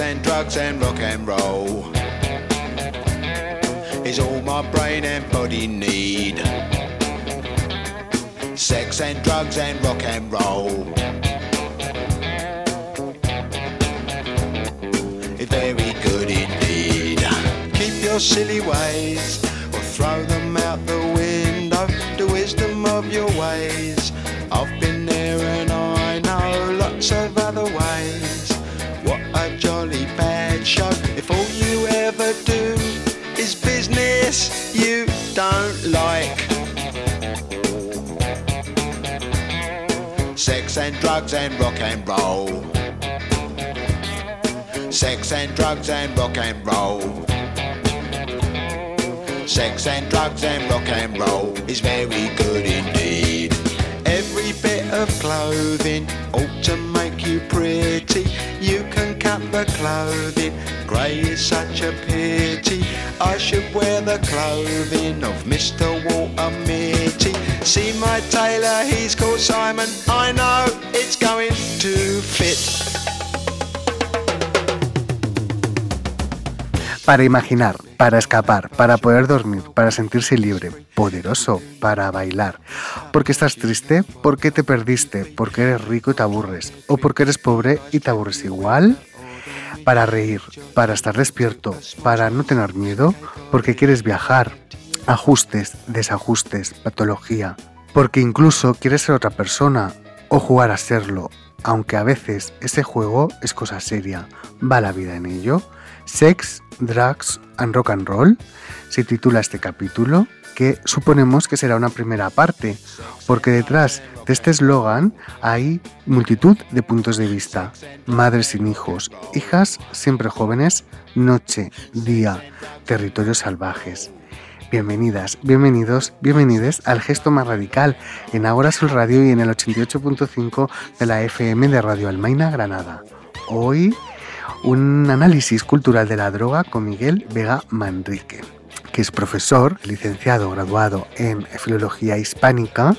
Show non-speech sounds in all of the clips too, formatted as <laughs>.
And drugs and rock and roll is all my brain and body need. Sex and drugs and rock and roll. It's very good indeed. Keep your silly ways or throw them out the window. The wisdom of your ways. I've been there and I know lots of drugs and rock and roll. Sex and drugs and rock and roll. Sex and drugs and rock and roll is very good indeed. Of clothing ought to make you pretty. You can cut the clothing, grey is such a pity. I should wear the clothing of Mr. Walter Mitty. See my tailor, he's called Simon. I know it's going to fit. Para imaginar, para escapar, para poder dormir, para sentirse libre, poderoso, para bailar. Porque estás triste, porque te perdiste, porque eres rico y te aburres, o porque eres pobre y te aburres igual. Para reír, para estar despierto, para no tener miedo, porque quieres viajar. Ajustes, desajustes, patología. Porque incluso quieres ser otra persona o jugar a serlo, aunque a veces ese juego es cosa seria. ¿Va la vida en ello? Sex, Drugs and Rock and Roll se titula este capítulo, que suponemos que será una primera parte, porque detrás de este eslogan hay multitud de puntos de vista. Madres sin hijos, hijas siempre jóvenes, noche, día, territorios salvajes. Bienvenidas, bienvenidos, bienvenides al gesto más radical en Ahora Sol Radio y en el 88.5 de la FM de Radio Almaina Granada. Hoy un análisis cultural de la droga con Miguel Vega Manrique, que es profesor, licenciado, graduado en Filología Hispánica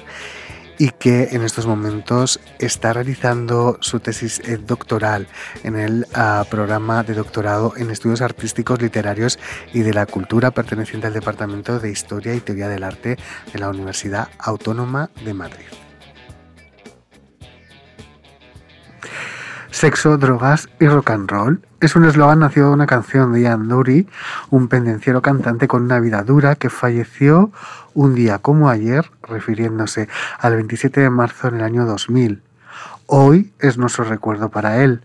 y que en estos momentos está realizando su tesis eh, doctoral en el uh, programa de doctorado en estudios artísticos, literarios y de la cultura perteneciente al Departamento de Historia y Teoría del Arte de la Universidad Autónoma de Madrid. Sexo, drogas y rock and roll es un eslogan nacido de una canción de Ian Dury, un pendenciero cantante con una vida dura que falleció un día como ayer, refiriéndose al 27 de marzo en el año 2000. Hoy es nuestro recuerdo para él.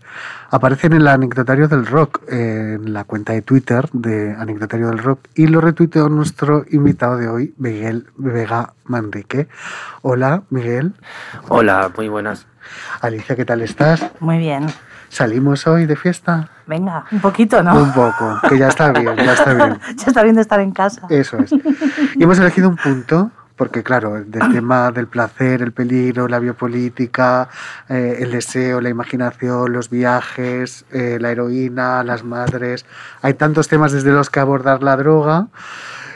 Aparece en el anecdotario del rock, en la cuenta de Twitter de anecdotario del rock, y lo retuiteó nuestro invitado de hoy, Miguel Vega Manrique. Hola, Miguel. Hola, muy buenas. Alicia, ¿qué tal estás? Muy bien. ¿Salimos hoy de fiesta? Venga, un poquito, ¿no? Un poco, que ya está bien, ya está bien. <laughs> ya está bien de estar en casa. Eso es. Y hemos elegido un punto, porque claro, del <clears throat> tema del placer, el peligro, la biopolítica, eh, el deseo, la imaginación, los viajes, eh, la heroína, las madres, hay tantos temas desde los que abordar la droga,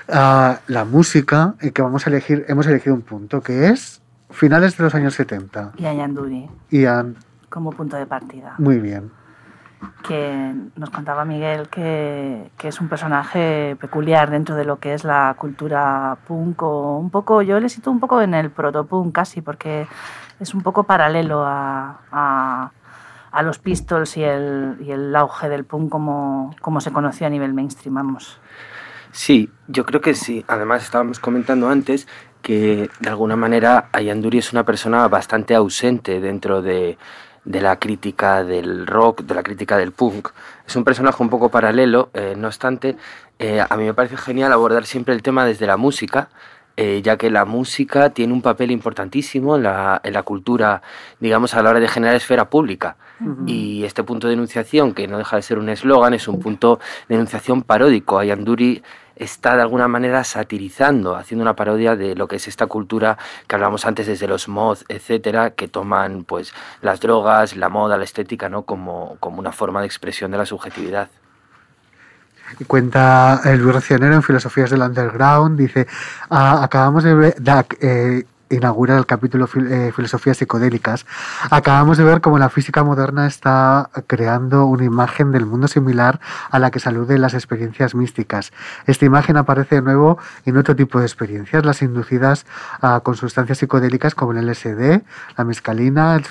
uh, la música, y que vamos a elegir, hemos elegido un punto, que es finales de los años 70. Y a Yanduri. Ian. Como punto de partida. Muy bien. Que nos contaba Miguel que, que, es un personaje peculiar dentro de lo que es la cultura punk, o un poco, yo le siento un poco en el protopunk casi, porque es un poco paralelo a, a, a los Pistols y el, y el auge del punk como, como se conoció a nivel mainstream, vamos. Sí, yo creo que sí. Además, estábamos comentando antes que de alguna manera Ayanduri es una persona bastante ausente dentro de, de, la crítica del rock, de la crítica del punk. Es un personaje un poco paralelo, eh, no obstante, eh, a mí me parece genial abordar siempre el tema desde la música, eh, ya que la música tiene un papel importantísimo en la, en la, cultura, digamos, a la hora de generar esfera pública. Uh -huh. Y este punto de enunciación, que no deja de ser un eslogan, es un punto de enunciación paródico. Ayanduri está de alguna manera satirizando, haciendo una parodia de lo que es esta cultura que hablamos antes desde los mod, etcétera, que toman pues las drogas, la moda, la estética, ¿no? como, como una forma de expresión de la subjetividad. Cuenta el Luis Racionero en Filosofías del Underground, dice, ah, acabamos de ver, eh, inaugura el capítulo eh, Filosofías psicodélicas, acabamos de ver cómo la física moderna está creando una imagen del mundo similar a la que salude las experiencias místicas. Esta imagen aparece de nuevo en otro tipo de experiencias, las inducidas con sustancias psicodélicas como el LSD, la mescalina, el,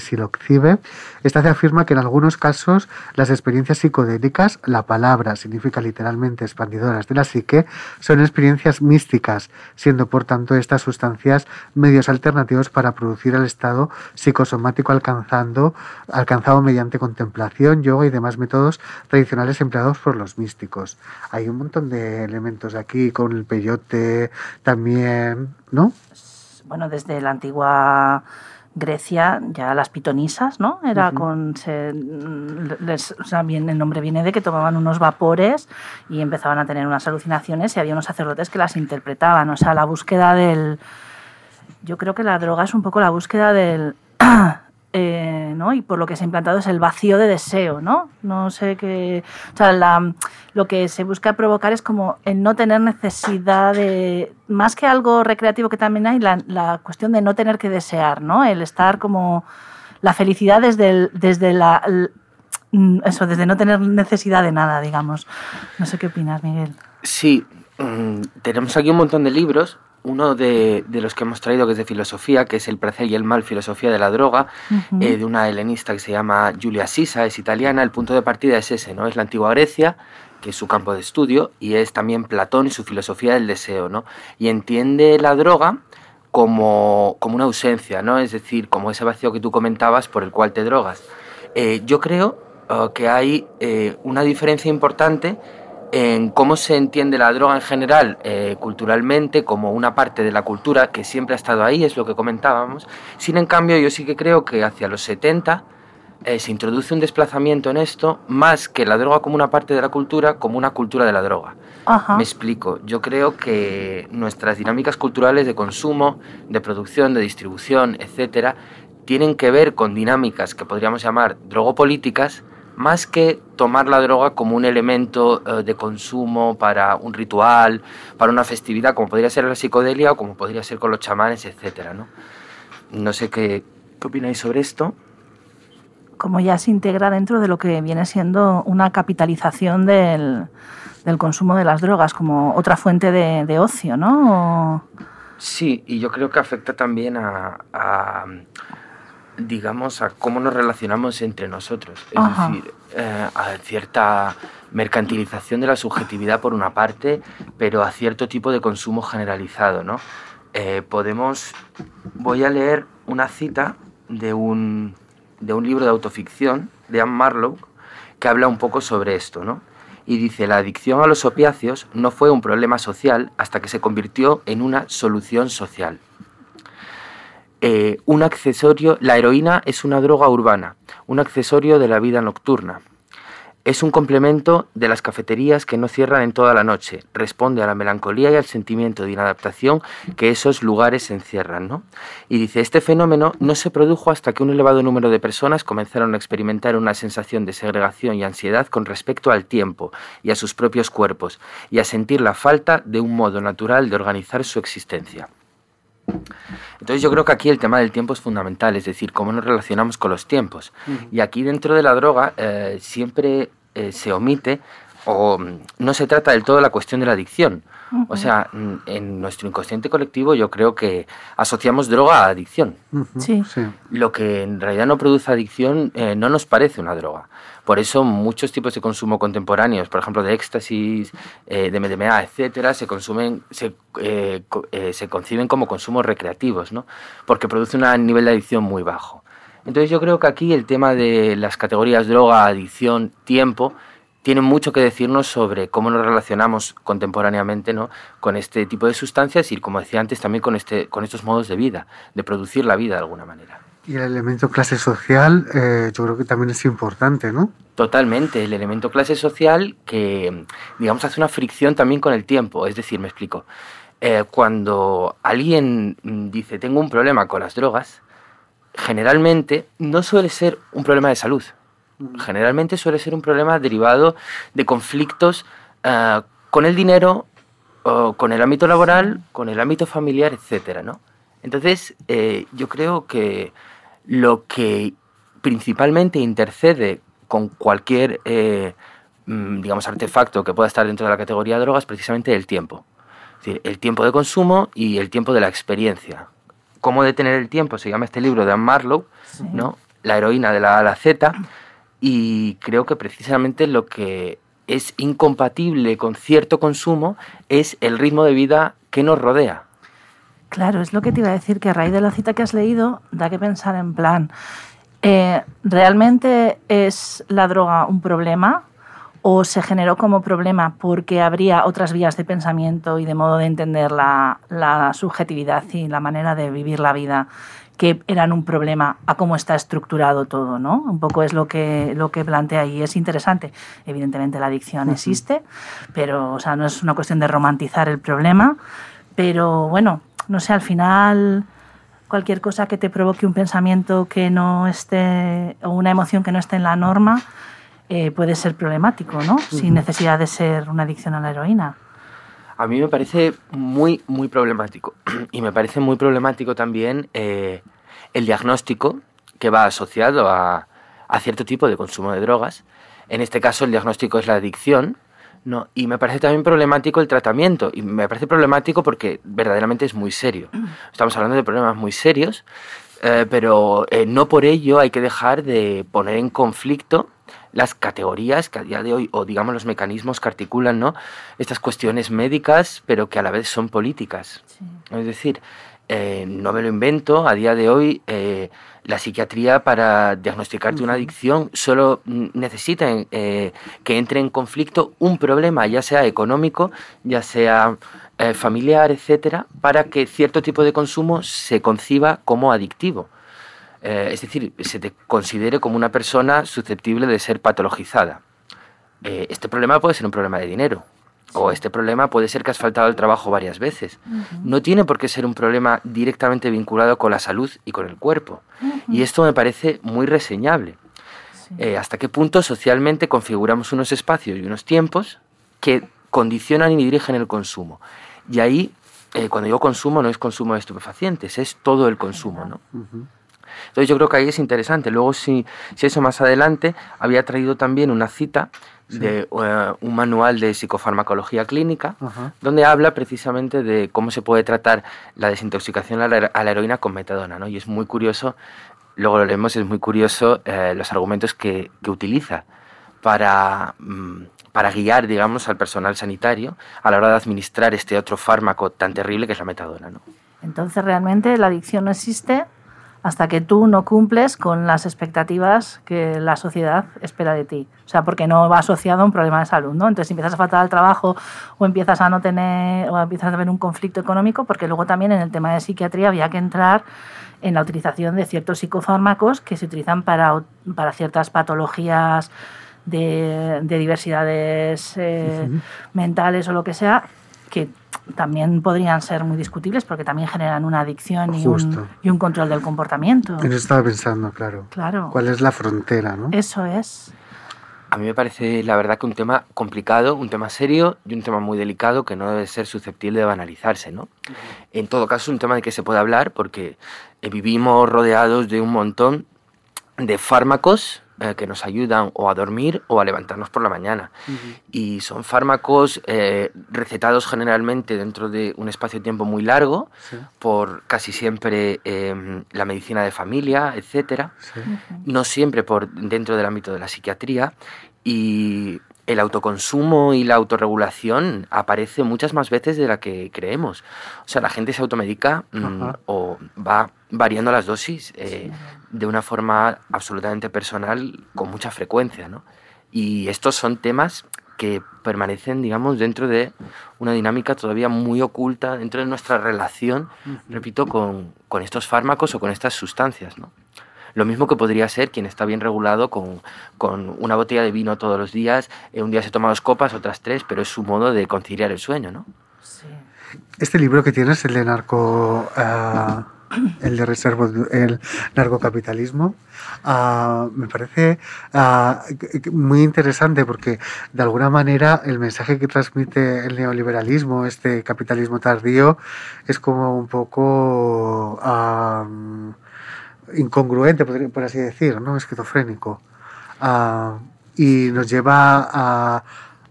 siloxibe. Esta se afirma que en algunos casos las experiencias psicodélicas, la palabra significa literalmente expandidoras de la psique, son experiencias místicas, siendo por tanto estas sustancias medios alternativos para producir el estado psicosomático alcanzando, alcanzado mediante contemplación, yoga y demás métodos tradicionales empleados por los místicos. Hay un montón de elementos aquí con el peyote también, ¿no? Bueno, desde la antigua Grecia ya las pitonisas, ¿no? Era con... o sea, bien, el nombre viene de que tomaban unos vapores y empezaban a tener unas alucinaciones y había unos sacerdotes que las interpretaban. O sea, la búsqueda del... Yo creo que la droga es un poco la búsqueda del... <clears throat> Eh, ¿no? Y por lo que se ha implantado es el vacío de deseo, ¿no? No sé qué... O sea, lo que se busca provocar es como el no tener necesidad de... Más que algo recreativo que también hay, la, la cuestión de no tener que desear, ¿no? El estar como... La felicidad desde, desde la... Eso, desde no tener necesidad de nada, digamos. No sé qué opinas, Miguel. Sí, mm, tenemos aquí un montón de libros uno de, los que hemos traído, que es de filosofía, que es El placer y el mal, filosofía de la droga, eh, de una helenista que se llama Julia Sisa, es italiana. El punto de partida es ese, ¿no? Es la antigua Grecia, que es su campo de estudio, y es también Platón y su filosofía del deseo, ¿no? Y entiende la droga como, como una ausencia, ¿no? Es decir, como ese vacío que tú comentabas por el cual te drogas. Eh, yo creo uh, que hay eh, una diferencia importante en cómo se entiende la droga en general eh, culturalmente como una parte de la cultura que siempre ha estado ahí, es lo que comentábamos. Sin en cambio, yo sí que creo que hacia los 70 eh, se introduce un desplazamiento en esto, más que la droga como una parte de la cultura, como una cultura de la droga. Me explico. Yo creo que nuestras dinámicas culturales de consumo, de producción, de distribución, etcétera, tienen que ver con dinámicas que podríamos llamar drogopolíticas, más que tomar la droga como un elemento eh, de consumo para un ritual, para una festividad, como podría ser la psicodelia o como podría ser con los chamanes, etc. ¿no? no sé qué, qué opináis sobre esto. Como ya se integra dentro de lo que viene siendo una capitalización del, del consumo de las drogas, como otra fuente de, de ocio, ¿no? Sí, y yo creo que afecta también a digamos, a cómo nos relacionamos entre nosotros. Es decir, eh, a cierta mercantilización de la subjetividad por una parte, pero a cierto tipo de consumo generalizado, ¿no? Eh, podemos... Voy a leer una cita de un, de un libro de autoficción de Anne Marlowe que habla un poco sobre esto, ¿no? Y dice, la adicción a los opiáceos no fue un problema social hasta que se convirtió en una solución social. Eh, un accesorio, la heroína es una droga urbana, un accesorio de la vida nocturna. Es un complemento de las cafeterías que no cierran en toda la noche. Responde a la melancolía y al sentimiento de inadaptación que esos lugares encierran. ¿no? Y dice, este fenómeno no se produjo hasta que un elevado número de personas comenzaron a experimentar una sensación de segregación y ansiedad con respecto al tiempo y a sus propios cuerpos, y a sentir la falta de un modo natural de organizar su existencia. Entonces yo creo que aquí el tema del tiempo es fundamental, es decir, cómo nos relacionamos con los tiempos. Y aquí dentro de la droga eh, siempre eh, se omite o mm, no se trata del todo la cuestión de la adicción. O sea, en nuestro inconsciente colectivo yo creo que asociamos droga a adicción. sí. Lo que en realidad no produce adicción eh, no nos parece una droga. Por eso muchos tipos de consumo contemporáneos, por ejemplo de éxtasis, eh, de MDMA, etcétera, se consumen, se, eh, se conciben como consumos recreativos, ¿no? Porque produce un nivel de adicción muy bajo. Entonces yo creo que aquí el tema de las categorías droga, adicción, tiempo, tiene mucho que decirnos sobre cómo nos relacionamos contemporáneamente ¿no? con este tipo de sustancias y, como decía antes, también con, este, con estos modos de vida, de producir la vida de alguna manera. Y el elemento clase social eh, yo creo que también es importante, ¿no? Totalmente, el elemento clase social que, digamos, hace una fricción también con el tiempo. Es decir, me explico. Eh, cuando alguien dice tengo un problema con las drogas, generalmente no suele ser un problema de salud, Generalmente suele ser un problema derivado de conflictos eh, con el dinero, con el ámbito laboral, con el ámbito familiar, etc. ¿no? Entonces, eh, yo creo que lo que principalmente intercede con cualquier, eh, mm, digamos, artefacto que pueda estar dentro de la categoría de drogas es precisamente el tiempo. Es decir, el tiempo de consumo y el tiempo de la experiencia. ¿Cómo detener el tiempo? Se llama este libro de Anne Marlowe, ¿no? La heroína de la a la Z. Y creo que precisamente lo que es incompatible con cierto consumo es el ritmo de vida que nos rodea. Claro, es lo que te iba a decir, que a raíz de la cita que has leído, da que pensar en plan, eh, ¿realmente es la droga un problema? ¿O se generó como problema porque habría otras vías de pensamiento y de modo de entender la, la subjetividad y la manera de vivir la vida que eran un problema a cómo está estructurado todo, ¿no? Un poco es lo que, lo que plantea y es interesante. Evidentemente la adicción existe, pero o sea, no es una cuestión de romantizar el problema, pero bueno, no sé, al final cualquier cosa que te provoque un pensamiento que no esté o una emoción que no esté en la norma eh, puede ser problemático, ¿no? Sin necesidad de ser una adicción a la heroína. A mí me parece muy, muy problemático. <clears throat> Y me parece muy problemático también eh, el diagnóstico que va asociado a, a, cierto tipo de consumo de drogas. En este caso, el diagnóstico es la adicción. ¿no? Y me parece también problemático el tratamiento. Y me parece problemático porque verdaderamente es muy serio. <clears throat> Estamos hablando de problemas muy serios. Eh, pero eh, no por ello hay que dejar de poner en conflicto las categorías que a día de hoy, o digamos los mecanismos que articulan ¿no? estas cuestiones médicas, pero que a la vez son políticas. Es decir, eh, no me lo invento, a día de hoy eh, la psiquiatría para diagnosticarte una adicción solo necesita eh, que entre en conflicto un problema, ya sea económico, ya sea familiar, etcétera, para que cierto tipo de consumo se conciba como adictivo. Eh, es decir, se te considere como una persona susceptible de ser patologizada. Eh, este problema puede ser un problema de dinero, o este problema puede ser que has faltado al trabajo varias veces. No tiene por qué ser un problema directamente vinculado con la salud y con el cuerpo. Y esto me parece muy reseñable. Eh, ¿Hasta qué punto socialmente configuramos unos espacios y unos tiempos que condicionan y dirigen el consumo? Y ahí, cuando digo consumo, no es consumo de estupefacientes, es todo el consumo. ¿no? Entonces yo creo que ahí es interesante. Luego, si, si eso más adelante, había traído también una cita de eh, un manual de psicofarmacología clínica, donde habla precisamente de cómo se puede tratar la desintoxicación a la, heroína con metadona. ¿no? Y es muy curioso, luego lo leemos, es muy curioso eh, los argumentos que, que utiliza para, mm, para guiar, digamos, al personal sanitario a la hora de administrar este otro fármaco tan terrible que es la metadona. ¿no? Entonces, realmente la adicción no existe hasta que tú no cumples con las expectativas que la sociedad espera de ti. O sea, porque no va asociado a un problema de salud, ¿no? Entonces, si empiezas a faltar al trabajo o empiezas a no tener, o empiezas a tener un conflicto económico, porque luego también en el tema de psiquiatría había que entrar en la utilización de ciertos psicofármacos que se utilizan para, para ciertas patologías de, diversidades eh, mentales o lo que sea, que también podrían ser muy discutibles porque también generan una adicción y un, y un, control del comportamiento. Eso estaba pensando, claro. Claro. ¿Cuál es la frontera, no? Eso es. A mí me parece, la verdad, que un tema complicado, un tema serio y un tema muy delicado que no debe ser susceptible de banalizarse, ¿no? En todo caso, un tema de que se puede hablar porque eh, vivimos rodeados de un montón de fármacos eh, que nos ayudan o a dormir o a levantarnos por la mañana. Y son fármacos eh, recetados generalmente dentro de un espacio de tiempo muy largo por casi siempre em, la medicina de familia, etc. No siempre por dentro del ámbito de la psiquiatría. Y el autoconsumo y la autorregulación aparece muchas más veces de la que creemos. O sea, la gente se automedica mm, o va variando las dosis eh, de una forma absolutamente personal con mucha frecuencia, ¿no? Y estos son temas que permanecen, digamos, dentro de una dinámica todavía muy oculta dentro de nuestra relación, repito, con, con estos fármacos o con estas sustancias, ¿no? Lo mismo que podría ser quien está bien regulado con, con una botella de vino todos los días, eh, un día se toma dos copas, otras tres, pero es su modo de conciliar el sueño, ¿no? Sí. Este libro que tienes, el de narco... Uh el de reservo, el narcocapitalismo, ah, me parece ah, muy interesante porque de alguna manera el mensaje que transmite el neoliberalismo, este capitalismo tardío, es como un poco incongruente, por así decir, ¿no? esquizofrénico. y nos lleva a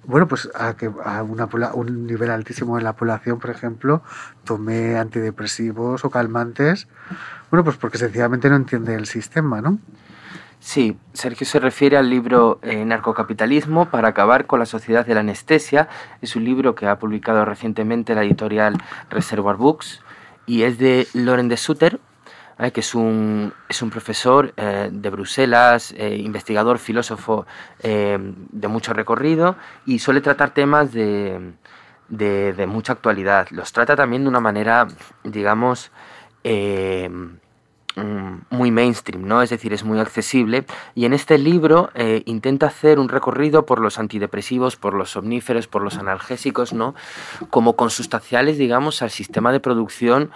bueno, pues a que a un nivel altísimo de la población, por ejemplo, tome antidepresivos o calmantes, bueno, pues porque sencillamente no entiende el sistema, ¿no? Sí, Sergio se refiere al libro eh, Narcocapitalismo para acabar con la sociedad de la anestesia. Es un libro que ha publicado recientemente la editorial Reservoir Books y es de Loren de Sutter, eh, que es un, es un profesor eh, de Bruselas, eh, investigador, filósofo de mucho recorrido y suele tratar temas de, de, mucha actualidad. Los trata también de una manera, digamos, muy mainstream, ¿no? Es decir, es muy accesible. Y en este libro intenta hacer un recorrido por los antidepresivos, por los somníferos, por los analgésicos, ¿no? Como consustanciales, digamos, al sistema de producción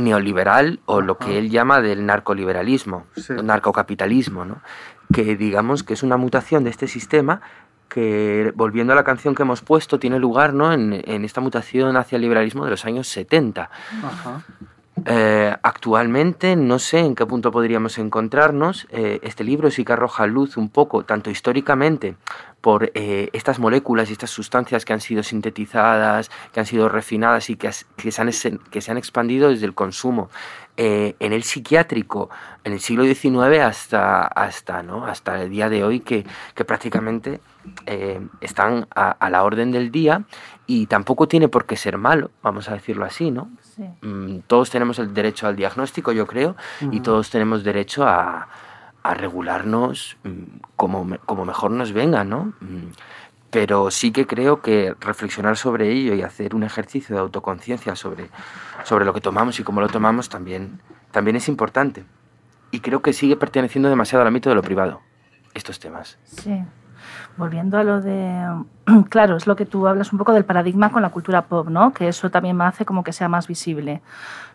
neoliberal o lo que él llama del narcoliberalismo, narcocapitalismo, ¿no? que digamos que es una mutación de este sistema que, volviendo a la canción que hemos puesto, tiene lugar ¿no? en, esta mutación hacia el liberalismo de los años 70. Eh, actualmente no sé en qué punto podríamos encontrarnos. Eh, este libro sí que arroja luz un poco, tanto históricamente, por eh, estas moléculas y estas sustancias que han sido sintetizadas, que han sido refinadas y que, se, han, que se han expandido desde el consumo. En el psiquiátrico, en el siglo XIX hasta, hasta, ¿no? hasta el día de hoy, que, que prácticamente están a, a, la orden del día y tampoco tiene por qué ser malo, vamos a decirlo así, ¿no? Mm, todos tenemos el derecho al diagnóstico, yo creo, y todos tenemos derecho a, a regularnos mm, como, como, mejor nos venga, ¿no? Pero sí que creo que reflexionar sobre ello y hacer un ejercicio de autoconciencia sobre, sobre lo que tomamos y cómo lo tomamos también, también es importante. Y creo que sigue perteneciendo demasiado al ámbito de lo privado, estos temas. Sí volviendo a lo de, <clears throat> claro, es lo que tú hablas un poco del paradigma con la cultura pop, ¿no? Que eso también me hace como que sea más visible,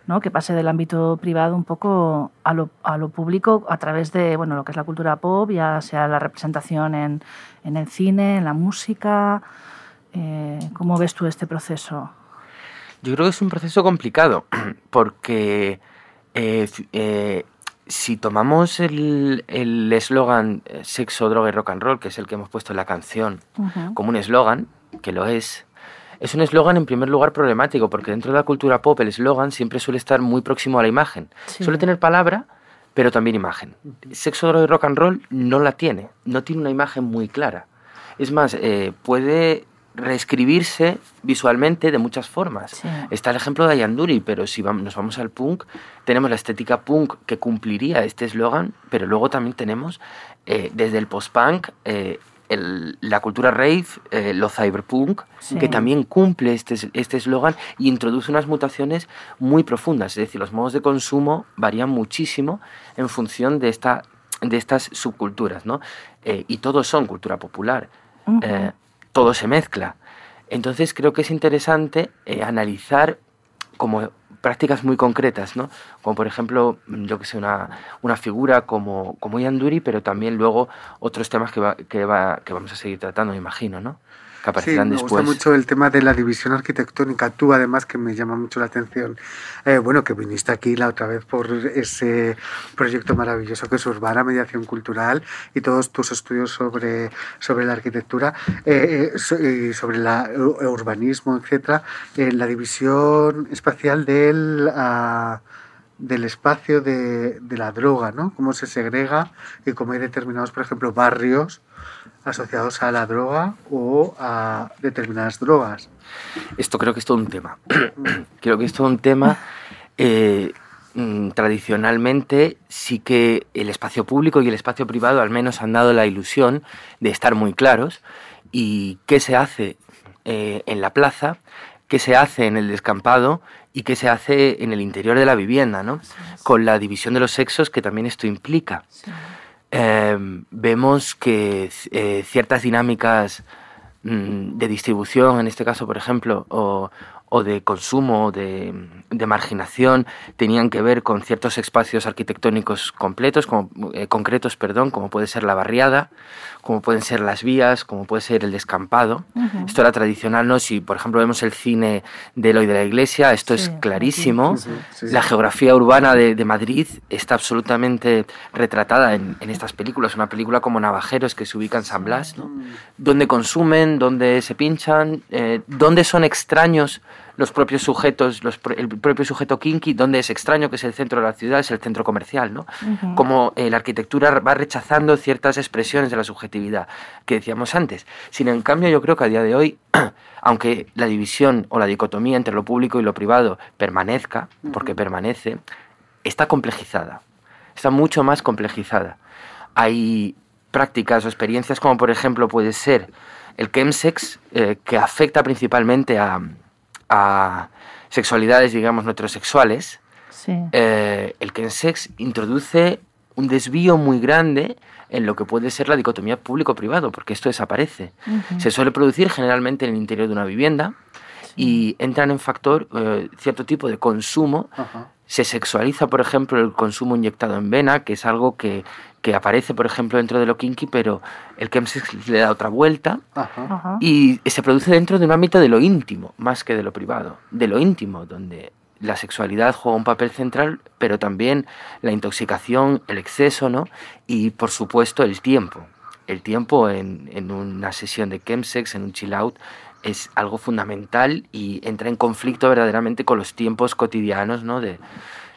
¿no? Que pase del ámbito privado un poco a lo, a lo público a través de, bueno, lo que es la cultura pop, ya sea la representación en, en el cine, en la música. Eh, ¿Cómo ves tú este proceso? Yo creo que es un proceso complicado <clears throat> porque eh, eh, si tomamos el eslogan eh, sexo, droga y rock and roll, que es el que hemos puesto en la canción, como un eslogan, que lo es, es un eslogan en primer lugar problemático, porque dentro de la cultura pop el eslogan siempre suele estar muy próximo a la imagen. Suele tener palabra, pero también imagen. Sexo, droga y rock and roll no la tiene, no tiene una imagen muy clara. Es más, eh, puede reescribirse visualmente de muchas formas. Está el ejemplo de Ayanduri, pero si vamos, nos vamos al punk, tenemos la estética punk que cumpliría este eslogan, pero luego también tenemos eh, desde el post-punk eh, la cultura rave, eh, lo cyberpunk, que también cumple este, este eslogan y introduce unas mutaciones muy profundas. Es decir, los modos de consumo varían muchísimo en función de, esta, de estas subculturas, ¿no? y todos son cultura popular todo se mezcla. Entonces creo que es interesante eh, analizar como prácticas muy concretas, ¿no? Como por ejemplo, yo que sé, una, una figura como, como Yanduri, pero también luego otros temas que, va, que, va, que vamos a seguir tratando, me imagino, ¿no? Sí, me gusta mucho el tema de la división arquitectónica. Tú, además, que me llama mucho la atención. Eh, bueno, que viniste aquí la otra vez por ese proyecto maravilloso que es Urbana Mediación Cultural y todos tus estudios sobre, sobre la arquitectura eh, eh, y sobre el urbanismo, etcétera. la división espacial del. Ah, del espacio de, de, la droga, ¿no? Cómo se segrega y cómo hay determinados, por ejemplo, barrios asociados a la droga o a determinadas drogas. Esto creo que es todo un tema. <clears throat> creo que es todo un tema. Eh, mm, tradicionalmente sí que el espacio público y el espacio privado al menos han dado la ilusión de estar muy claros y qué se hace eh, en la plaza, qué se hace en el descampado y qué se hace en el interior de la vivienda, ¿no? Con la división de los sexos que también esto implica. Em, vemos que eh, ciertas dinámicas mm, de distribución, en este caso, por ejemplo, o, o de consumo, de, de, marginación, tenían que ver con ciertos espacios arquitectónicos completos, como, eh, concretos, perdón, como puede ser la barriada, como pueden ser las vías, como puede ser el descampado. Esto era tradicional, ¿no? Si, por ejemplo, vemos el cine de Eloy de la Iglesia, esto es clarísimo. la geografía urbana de, de, Madrid está absolutamente retratada en, en, estas películas. Una película como Navajeros, que se ubica en San Blas, ¿no? Donde consumen, donde se pinchan, eh, donde son extraños los propios sujetos, los, el propio sujeto kinky, donde es extraño que es el centro de la ciudad, es el centro comercial, ¿no? Como eh, la arquitectura va rechazando ciertas expresiones de la subjetividad que decíamos antes. Sin en cambio, yo creo que a día de hoy, <clears throat> aunque la división o la dicotomía entre lo público y lo privado permanezca, porque permanece, está complejizada, está mucho más complejizada. Hay prácticas o experiencias como por ejemplo puede ser el chemsex, eh, que afecta principalmente a, a sexualidades, digamos, heterosexuales, sí. eh, el kensex introduce un desvío muy grande en lo que puede ser la dicotomía público-privado, porque esto desaparece. Uh -huh. Se suele producir generalmente en el interior de una vivienda sí. y entran en factor eh, cierto tipo de consumo. Uh -huh. Se sexualiza, por ejemplo, el consumo inyectado en vena, que es algo que, que aparece, por ejemplo, dentro de lo kinky, pero el chemsex le da otra vuelta Ajá. y se produce dentro de un ámbito de lo íntimo, más que de lo privado, de lo íntimo, donde la sexualidad juega un papel central, pero también la intoxicación, el exceso, ¿no? Y, por supuesto, el tiempo. El tiempo en, en una sesión de chemsex, en un chill out, es algo fundamental y entra en conflicto verdaderamente con los tiempos cotidianos, ¿no? De,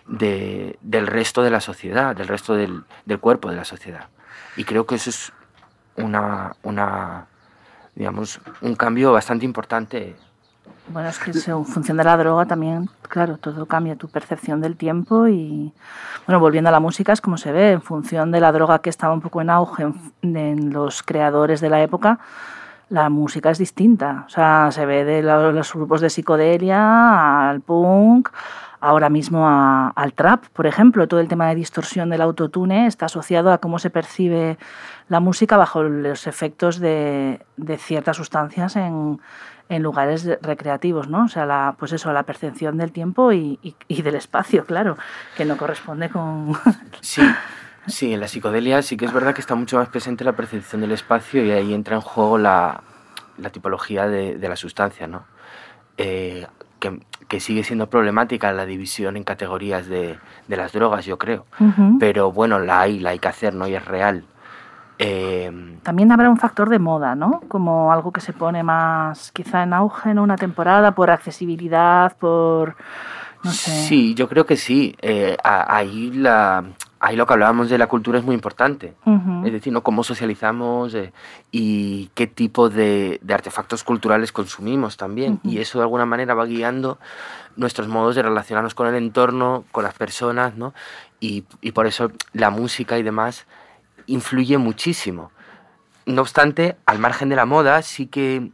de, del resto de la sociedad, del resto del, del, cuerpo de la sociedad. Y creo que eso es una, una, digamos, un cambio bastante importante. Bueno, es que en función de la droga también, claro, todo cambia tu percepción del tiempo y, bueno, volviendo a la música es como se ve, en función de la droga que estaba un poco en auge en los creadores de la época, la música es distinta. O sea, se ve de los grupos de psicodelia al punk, ahora mismo a, al trap, por ejemplo. Todo el tema de distorsión del autotune está asociado a cómo se percibe la música bajo los efectos de, de ciertas sustancias en, en lugares recreativos, ¿no? O sea, la, pues eso, la percepción del tiempo y, y, y del espacio, claro, que no corresponde con... Sí. <laughs> Sí, en la psicodelia sí que es verdad que está mucho más presente la percepción del espacio y ahí entra en juego la, la tipología de, de, la sustancia, ¿no? Eh, que, que, sigue siendo problemática la división en categorías de, de las drogas, yo creo. Uh -huh. Pero bueno, la hay, la hay que hacer, ¿no? Y es real. Eh... También habrá un factor de moda, ¿no? Como algo que se pone más quizá en auge en una temporada por accesibilidad, por... No sé. Sí, yo creo que sí. Eh, ahí la ahí lo que hablábamos de la cultura es muy importante. Uh -huh. Es decir, ¿no? cómo socializamos eh, y qué tipo de, de, artefactos culturales consumimos también. Uh -huh. Y eso de alguna manera va guiando nuestros modos de relacionarnos con el entorno, con las personas, ¿no? Y, y por eso la música y demás influye muchísimo. No obstante, al margen de la moda, sí que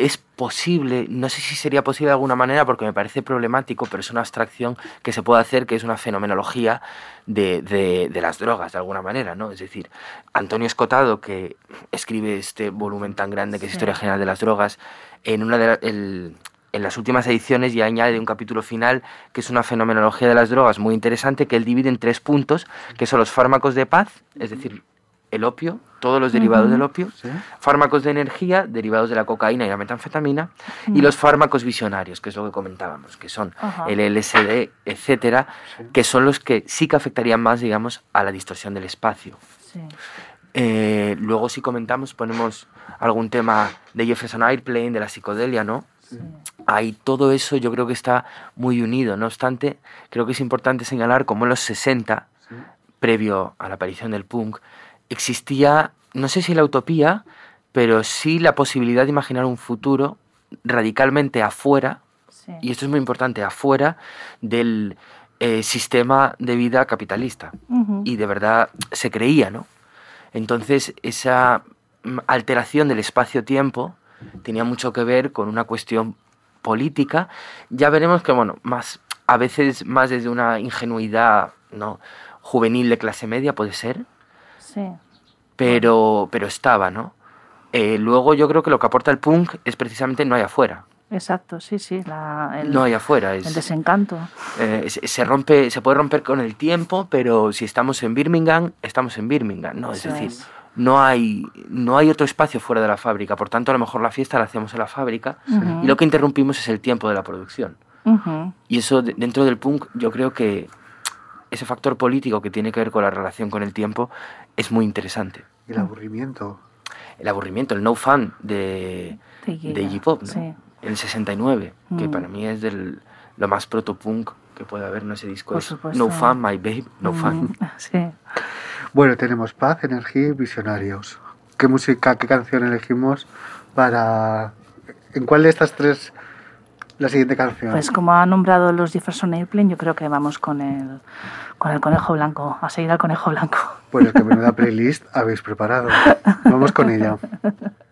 es posible, no sé si sería posible de alguna manera porque me parece problemático, pero es una abstracción que se puede hacer, que es una fenomenología de, de, de las drogas, de alguna manera, ¿no? Es decir, Antonio Escotado, que escribe este volumen tan grande que es sí. Historia General de las Drogas, en una de la, el, en las últimas ediciones ya añade un capítulo final que es una fenomenología de las drogas muy interesante que él divide en tres puntos, que son los fármacos de paz, es decir, el opio, todos los derivados uh -huh. del opio, ¿Sí? fármacos de energía, derivados de la cocaína y la metanfetamina, uh -huh. y los fármacos visionarios, que es lo que comentábamos, que son uh -huh. el LSD, etcétera, sí. que son los que sí que afectarían más, digamos, a la distorsión del espacio. Sí. Eh, luego, si comentamos, ponemos algún tema de Jefferson Airplane, de la psicodelia, ¿no? Ahí todo eso yo creo que está muy unido. No obstante, creo que es importante señalar cómo en los 60, previo a la aparición del punk, existía, no sé si la utopía, pero sí la posibilidad de imaginar un futuro radicalmente afuera, sí. y esto es muy importante, afuera del eh, sistema de vida capitalista. Uh -huh. Y de verdad se creía, ¿no? Entonces, esa alteración del espacio-tiempo tenía mucho que ver con una cuestión política. Ya veremos que, bueno, más, a veces más desde una ingenuidad ¿no? juvenil de clase media, puede ser, Sí. Pero, pero estaba, ¿no? Eh, luego yo creo que lo que aporta el punk es precisamente no hay afuera. exacto, sí, sí. La, el, no hay afuera. Es, el desencanto. eh, se, se rompe, se puede romper con el tiempo, pero si estamos en Birmingham, estamos en Birmingham, ¿no? Es Eso decir, es. no hay, no hay otro espacio fuera de la fábrica. Por tanto, a lo mejor la fiesta la hacemos en la fábrica Ujú. y lo que interrumpimos es el tiempo de la producción. Ujú. Y eso de- dentro del punk, yo creo que ese factor político que tiene que ver con la relación con el tiempo es muy interesante. El aburrimiento. El aburrimiento, el no fun de, De Iggy, de Pop, ¿no? sí. El 69, que Mm. para mí es del, lo más proto-punk que puede haber en ese disco. Es. No fun, my babe, no fun. Mm, <laughs> Sí. Bueno, tenemos paz, energía y visionarios. ¿Qué música, qué canción elegimos para... ¿En cuál de estas tres la siguiente canción? Pues como ha nombrado los Jefferson Airplane, yo creo que vamos con el, con el conejo blanco, a seguir al conejo blanco. Bueno, que menuda playlist habéis preparado. Vamos con ella. <laughs>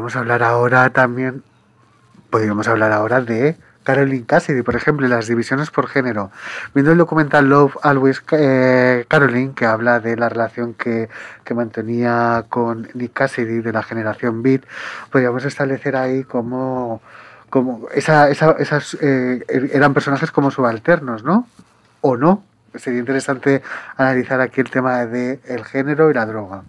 podríamos hablar ahora también, podríamos hablar ahora de Caroline Cassidy, por ejemplo, las divisiones por género. Viendo el documental Love Always eh, Caroline, que habla de la relación que, que mantenía con Nick Cassidy de la generación Beat, podríamos establecer ahí como, como esa, esa- esas eh, eran personajes como subalternos, ¿no? ¿O no? Sería interesante analizar aquí el tema de el género y la droga.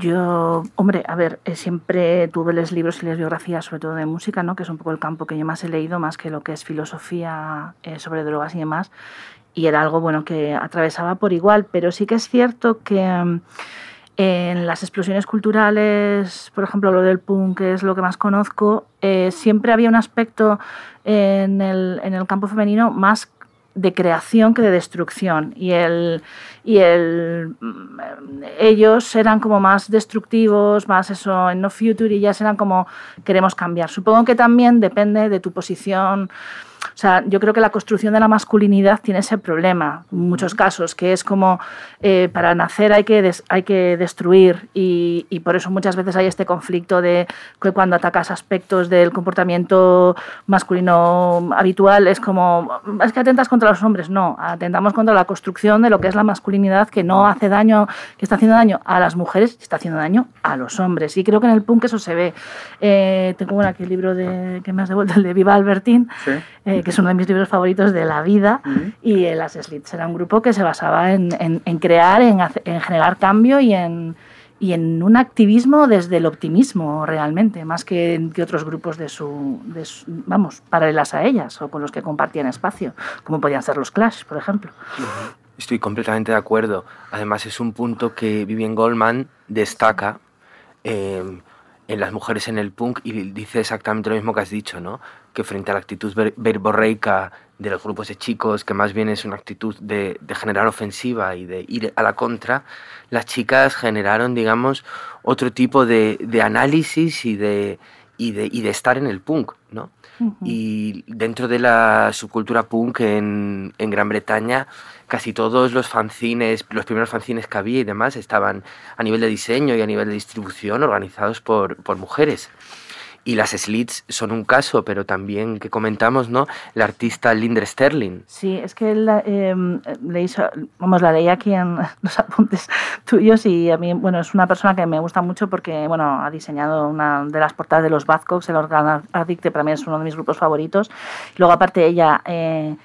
Yo, hombre, a ver, eh, siempre tuve los libros y las biografías, sobre todo de música, ¿no? que es un poco el campo que yo más he leído, más que lo que es filosofía eh, sobre drogas y demás. Y era algo bueno que atravesaba por igual, pero sí que es cierto que mm, en las explosiones culturales, por ejemplo, lo del punk, que es lo que más conozco, eh, siempre había un aspecto en el, en el campo femenino más de creación que de destrucción. Y, el, y mm, ellos eran como más destructivos, más eso, en No Future, y ellas eran como queremos cambiar. Supongo que también depende de tu posición. O sea, yo creo que la construcción de la masculinidad tiene ese problema, en muchos casos, que es como eh, para nacer hay que, des- hay que destruir y, y por eso muchas veces hay este conflicto de que cuando atacas aspectos del comportamiento masculino habitual es como, es que atentas contra los hombres, no, atentamos contra la construcción de lo que es la masculinidad que no hace daño, que está haciendo daño a las mujeres, está haciendo daño a los hombres. Y creo que en el punk eso se ve. Eh, tengo bueno, aquí el libro de, que me has devuelto, el de Viva Albertín, Sí. Eh, que es uno de mis libros favoritos de la vida, y eh, las Slits era un grupo que se basaba en, crear, en, generar cambio y en, un activismo desde el optimismo realmente, más que, otros grupos de su, de su- vamos, paralelas a ellas o con los que compartían espacio, como podían ser los Clash, por ejemplo. Estoy completamente de acuerdo. Además, es un punto que Vivian Goldman destaca eh, en las mujeres en el punk y dice exactamente lo mismo que has dicho, ¿no? Que frente a la actitud ver- verborreica de los grupos de chicos, que más bien es una actitud de, de generar ofensiva y de ir a la contra, las chicas generaron, digamos, otro tipo de, de análisis y de, y, de, y de estar en el punk, ¿no? Y dentro de la subcultura punk en, en Gran Bretaña, casi todos los fanzines, los primeros fanzines que había y demás, estaban a nivel de diseño y a nivel de distribución organizados por, por mujeres. Y las slits son un caso, pero también que comentamos, ¿no? La artista Linder Sterling. Sí, es que la, so- vamos, la leí aquí en <laughs> los apuntes tuyos y a mí, bueno, es una persona que me gusta mucho porque, bueno, ha diseñado una de las portadas de los Badcocks, el Organ Addict, para mí es uno de mis grupos favoritos. Luego, aparte, ella eh,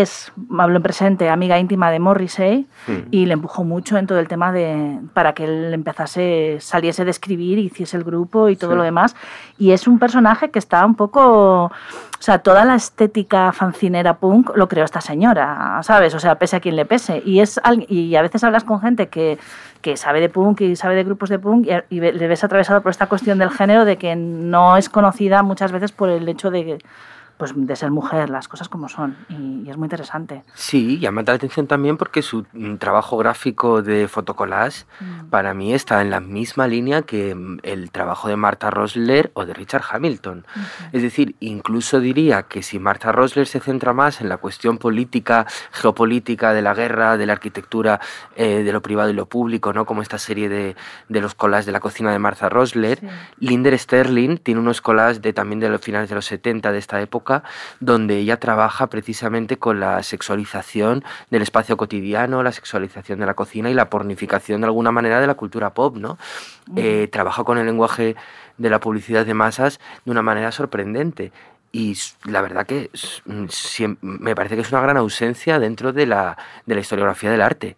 es, hablo en presente, amiga íntima de Morrissey y le empujó mucho en todo el tema de para que él empezase, saliese de escribir, hiciese el grupo y todo Sí. lo demás. Y es un personaje que está un poco, o sea, toda la estética fancinera punk lo creó esta señora, ¿sabes? O sea, pese a quien le pese. Y es y a veces hablas con gente que, que sabe de punk y sabe de grupos de punk y, le ves atravesado por esta cuestión del género de que no es conocida muchas veces por el hecho de pues de ser mujer, las cosas como son. Y, y es muy interesante. Sí, llama la atención también porque su mm, trabajo gráfico de fotocollage para mí está en la misma línea que mm, el trabajo de Martha Rosler o de Richard Hamilton. Es decir, incluso diría que si Martha Rosler se centra más en la cuestión política, geopolítica de la guerra, de la arquitectura, eh, de lo privado y lo público, ¿no? como esta serie de, de los collages de la cocina de Martha Rosler, Sí. Linder Sterling tiene unos collages de, también de los finales de los 70 de esta época, donde ella trabaja precisamente con la sexualización del espacio cotidiano, la sexualización de la cocina y la pornificación de alguna manera de la cultura pop, ¿no? Eh, trabaja con el lenguaje de la publicidad de masas de una manera sorprendente. Y la verdad que mm, me parece que es una gran ausencia dentro de la, de la historiografía del arte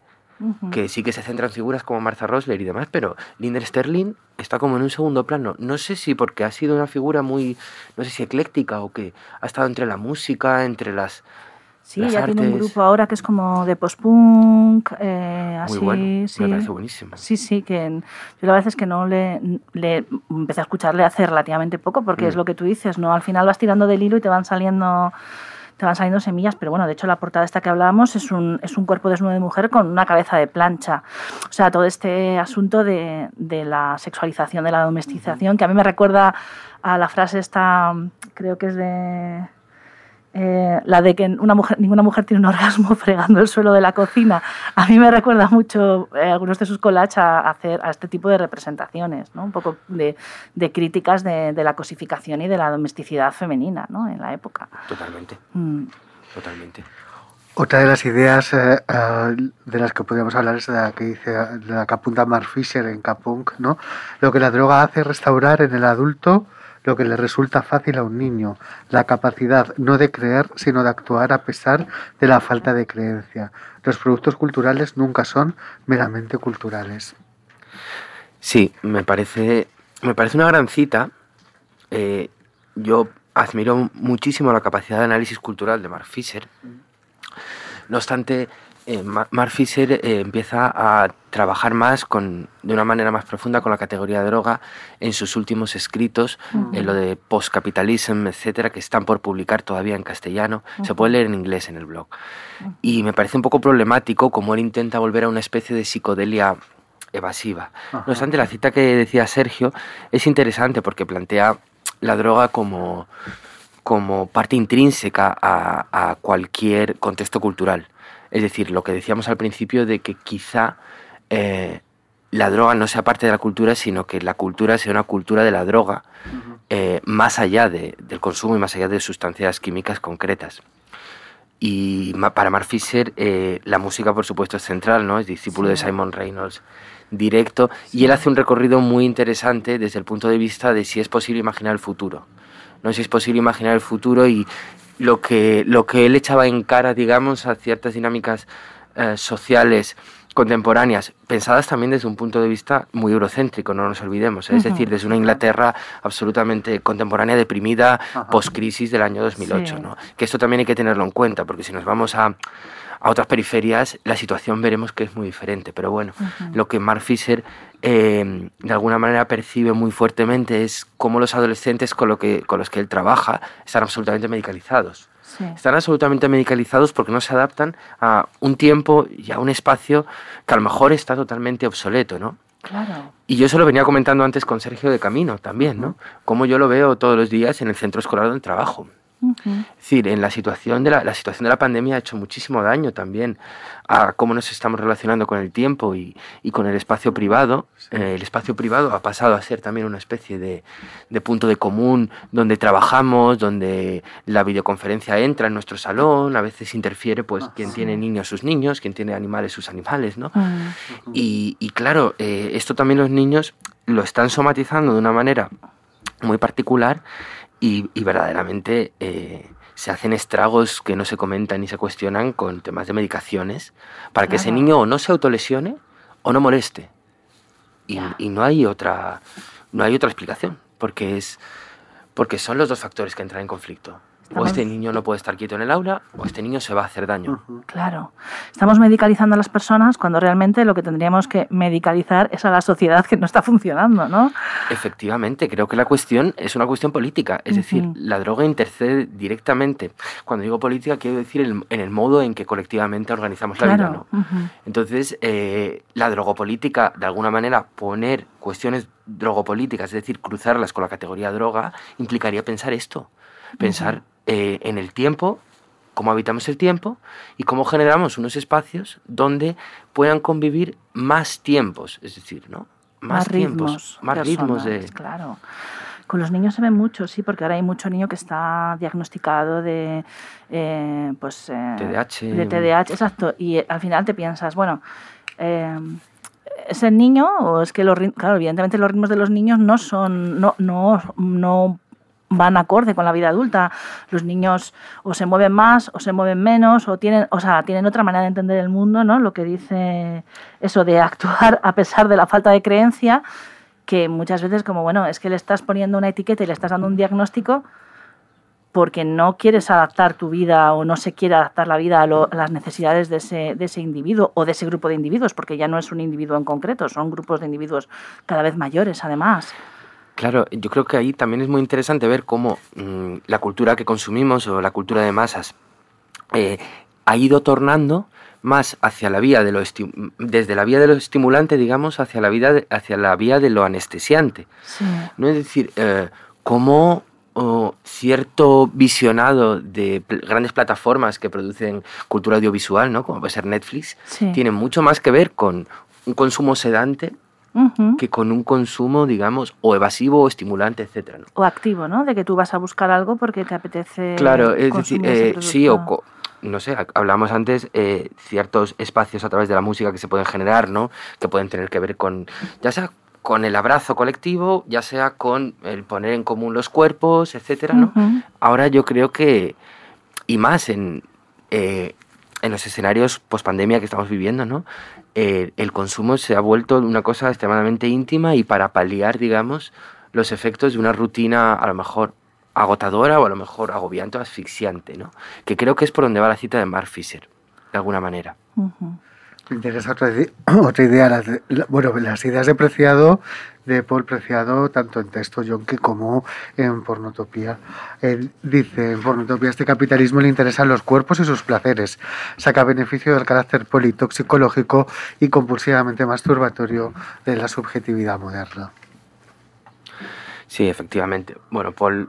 Que sí que se centra en figuras como Martha Rosler y demás, pero Linder Sterling está como en un segundo plano. No sé si porque ha sido una figura muy, no sé si ecléctica o que ha estado entre la música, entre las... Sí, las ya tiene un artes. grupo ahora que es como de post-punk, eh, así, bueno, sí. me parece buenísimo. Sí, sí, que yo la verdad es que no le, le empecé a escucharle hace relativamente poco, porque es Mm. lo que tú dices, ¿no? Al final vas tirando del hilo y te van saliendo te van saliendo semillas, pero bueno, de hecho la portada esta que hablábamos es un, es un cuerpo desnudo de mujer con una cabeza de plancha. O sea, todo este asunto de, de la sexualización, de la domestización, que a mí me recuerda a la frase esta, creo que es de... eh, la de que una mujer, ninguna mujer tiene un orgasmo <laughs> fregando el suelo de la cocina. A mí me recuerda mucho eh, algunos de sus collages a, a hacer a este tipo de representaciones, ¿no? un poco de, de críticas de, de la cosificación y de la domesticidad femenina ¿no? en la época. Totalmente, Mm. totalmente. Otra de las ideas eh, eh, de las que podríamos hablar es de la que dice, de la que apunta Mark Fisher en Capunk, ¿no? Lo que la droga hace es restaurar en el adulto lo que le resulta fácil a un niño, la capacidad no de creer, sino de actuar a pesar de la falta de creencia. Los productos culturales nunca son meramente culturales. Sí, me parece, me parece una gran cita. Eh, yo admiro muchísimo la capacidad de análisis cultural de Mark Fisher. No obstante, eh, Ma- Mark Fisher eh, empieza a trabajar más con, de una manera más profunda con la categoría de droga en sus últimos escritos, en lo de postcapitalism, etcétera, que están por publicar todavía en castellano. Se puede leer en inglés en el blog. Y me parece un poco problemático como él intenta volver a una especie de psicodelia evasiva. No obstante, la cita que decía Sergio es interesante porque plantea la droga como, como parte intrínseca a, a cualquier contexto cultural. Es decir, lo que decíamos al principio de que quizá eh, la droga no sea parte de la cultura, sino que la cultura sea una cultura de la droga, eh, más allá de- del consumo y más allá de sustancias químicas concretas. Y para Mark Fisher, eh, la música, por supuesto, es central, ¿no? Es discípulo de Simon Reynolds directo. Y él hace un recorrido muy interesante desde el punto de vista de si es posible imaginar el futuro. No si es posible imaginar el futuro y lo que, lo que él echaba en cara, digamos, a ciertas dinámicas eh, sociales contemporáneas, pensadas también desde un punto de vista muy eurocéntrico, no nos olvidemos, ¿eh? es decir, desde una Inglaterra absolutamente contemporánea, deprimida, Ajá. post-crisis del año 2008, Sí. ¿no? Que esto también hay que tenerlo en cuenta, porque si nos vamos a, a otras periferias, la situación veremos que es muy diferente, pero bueno, lo que Mark Fisher eh, de alguna manera percibe muy fuertemente es cómo los adolescentes con, lo que, con los que él trabaja están absolutamente medicalizados. Sí. Están absolutamente medicalizados porque no se adaptan a un tiempo y a un espacio que a lo mejor está totalmente obsoleto, ¿no? Claro. Y yo se lo venía comentando antes con Sergio de Camino también, ¿no? Cómo yo lo veo todos los días en el centro escolar donde trabajo. Es decir, en la situación de la, la situación de la pandemia ha hecho muchísimo daño también a cómo nos estamos relacionando con el tiempo y, y con el espacio privado. Eh, el espacio privado ha pasado a ser también una especie de, de punto de común donde trabajamos, donde la videoconferencia entra en nuestro salón, a veces interfiere pues quien tiene niños sus niños, quien tiene animales sus animales, ¿no? Y, y claro, eh, esto también los niños lo están somatizando de una manera muy particular y, y verdaderamente eh, se hacen estragos que no se comentan ni se cuestionan con temas de medicaciones para que ese niño o no se autolesione o no moleste. Y, y no hay otra no hay otra explicación, porque es porque son los dos factores que entran en conflicto. O este niño no puede estar quieto en el aula o este niño se va a hacer daño. Claro. Estamos medicalizando a las personas cuando realmente lo que tendríamos que medicalizar es a la sociedad que no está funcionando, ¿no? Efectivamente, creo que la cuestión es una cuestión política. Es decir, la droga intercede directamente. Cuando digo política, quiero decir el- en el modo en que colectivamente organizamos la vida. ¿no? Entonces, eh, la drogopolítica, de alguna manera, poner cuestiones drogopolíticas, es decir, cruzarlas con la categoría droga, implicaría pensar esto. Pensar eh, en el tiempo, cómo habitamos el tiempo y cómo generamos unos espacios donde puedan convivir más tiempos, es decir, ¿no? Más, tiempos, ritmos. más ritmos de... Claro. Con los niños se ve mucho, sí, porque ahora hay mucho niño que está diagnosticado de, eh, pues, eh, TDAH. De TDAH, exacto. Y eh, al final te piensas, bueno, eh, ¿es el niño o es que los rit- claro, evidentemente los ritmos de los niños no son, no, no, no van acorde con la vida adulta. Los niños o se mueven más o se mueven menos o tienen, o sea, tienen otra manera de entender el mundo, ¿no? Lo que dice eso de actuar a pesar de la falta de creencia, que muchas veces como, bueno, es que le estás poniendo una etiqueta y le estás dando un diagnóstico porque no quieres adaptar tu vida o no se quiere adaptar la vida a, las necesidades de ese, de ese individuo o de ese grupo de individuos, porque ya no es un individuo en concreto, son grupos de individuos cada vez mayores, además. Claro, yo creo que ahí también es muy interesante ver cómo mm, la cultura que consumimos o la cultura de masas eh, ha ido tornando más hacia la vía de lo desde la vía de lo estimulante, digamos, hacia la vida de- hacia la vía de lo anestesiante. Sí. ¿no? Es decir, eh, cómo oh, cierto visionado de pl- grandes plataformas que producen cultura audiovisual, ¿no? como puede ser Netflix, Sí. tiene mucho más que ver con un consumo sedante Que con un consumo, digamos, o evasivo o estimulante, etcétera, ¿no? O activo, ¿no? De que tú vas a buscar algo porque te apetece. Claro, es decir, eh, sí, o co- no sé, ha- hablamos antes eh, ciertos espacios a través de la música que se pueden generar, ¿no? Que pueden tener que ver con, ya sea con el abrazo colectivo, ya sea con el poner en común los cuerpos, etcétera, ¿no? Ahora yo creo que, y más en, eh, en los escenarios post-pandemia que estamos viviendo, ¿no? Eh, el consumo se ha vuelto una cosa extremadamente íntima y para paliar, digamos, los efectos de una rutina a lo mejor agotadora o a lo mejor agobiante o asfixiante, ¿no? Que creo que es por donde va la cita de Mark Fisher, de alguna manera. Interesa otra, <clears throat> otra idea, bueno, las ideas de Preciado, de Paul Preciado, tanto en texto yonki como en Pornotopía. Él dice, en Pornotopía este capitalismo le interesan los cuerpos y sus placeres, saca beneficio del carácter politoxicológico y compulsivamente masturbatorio de la subjetividad moderna. Sí, efectivamente. Bueno, Paul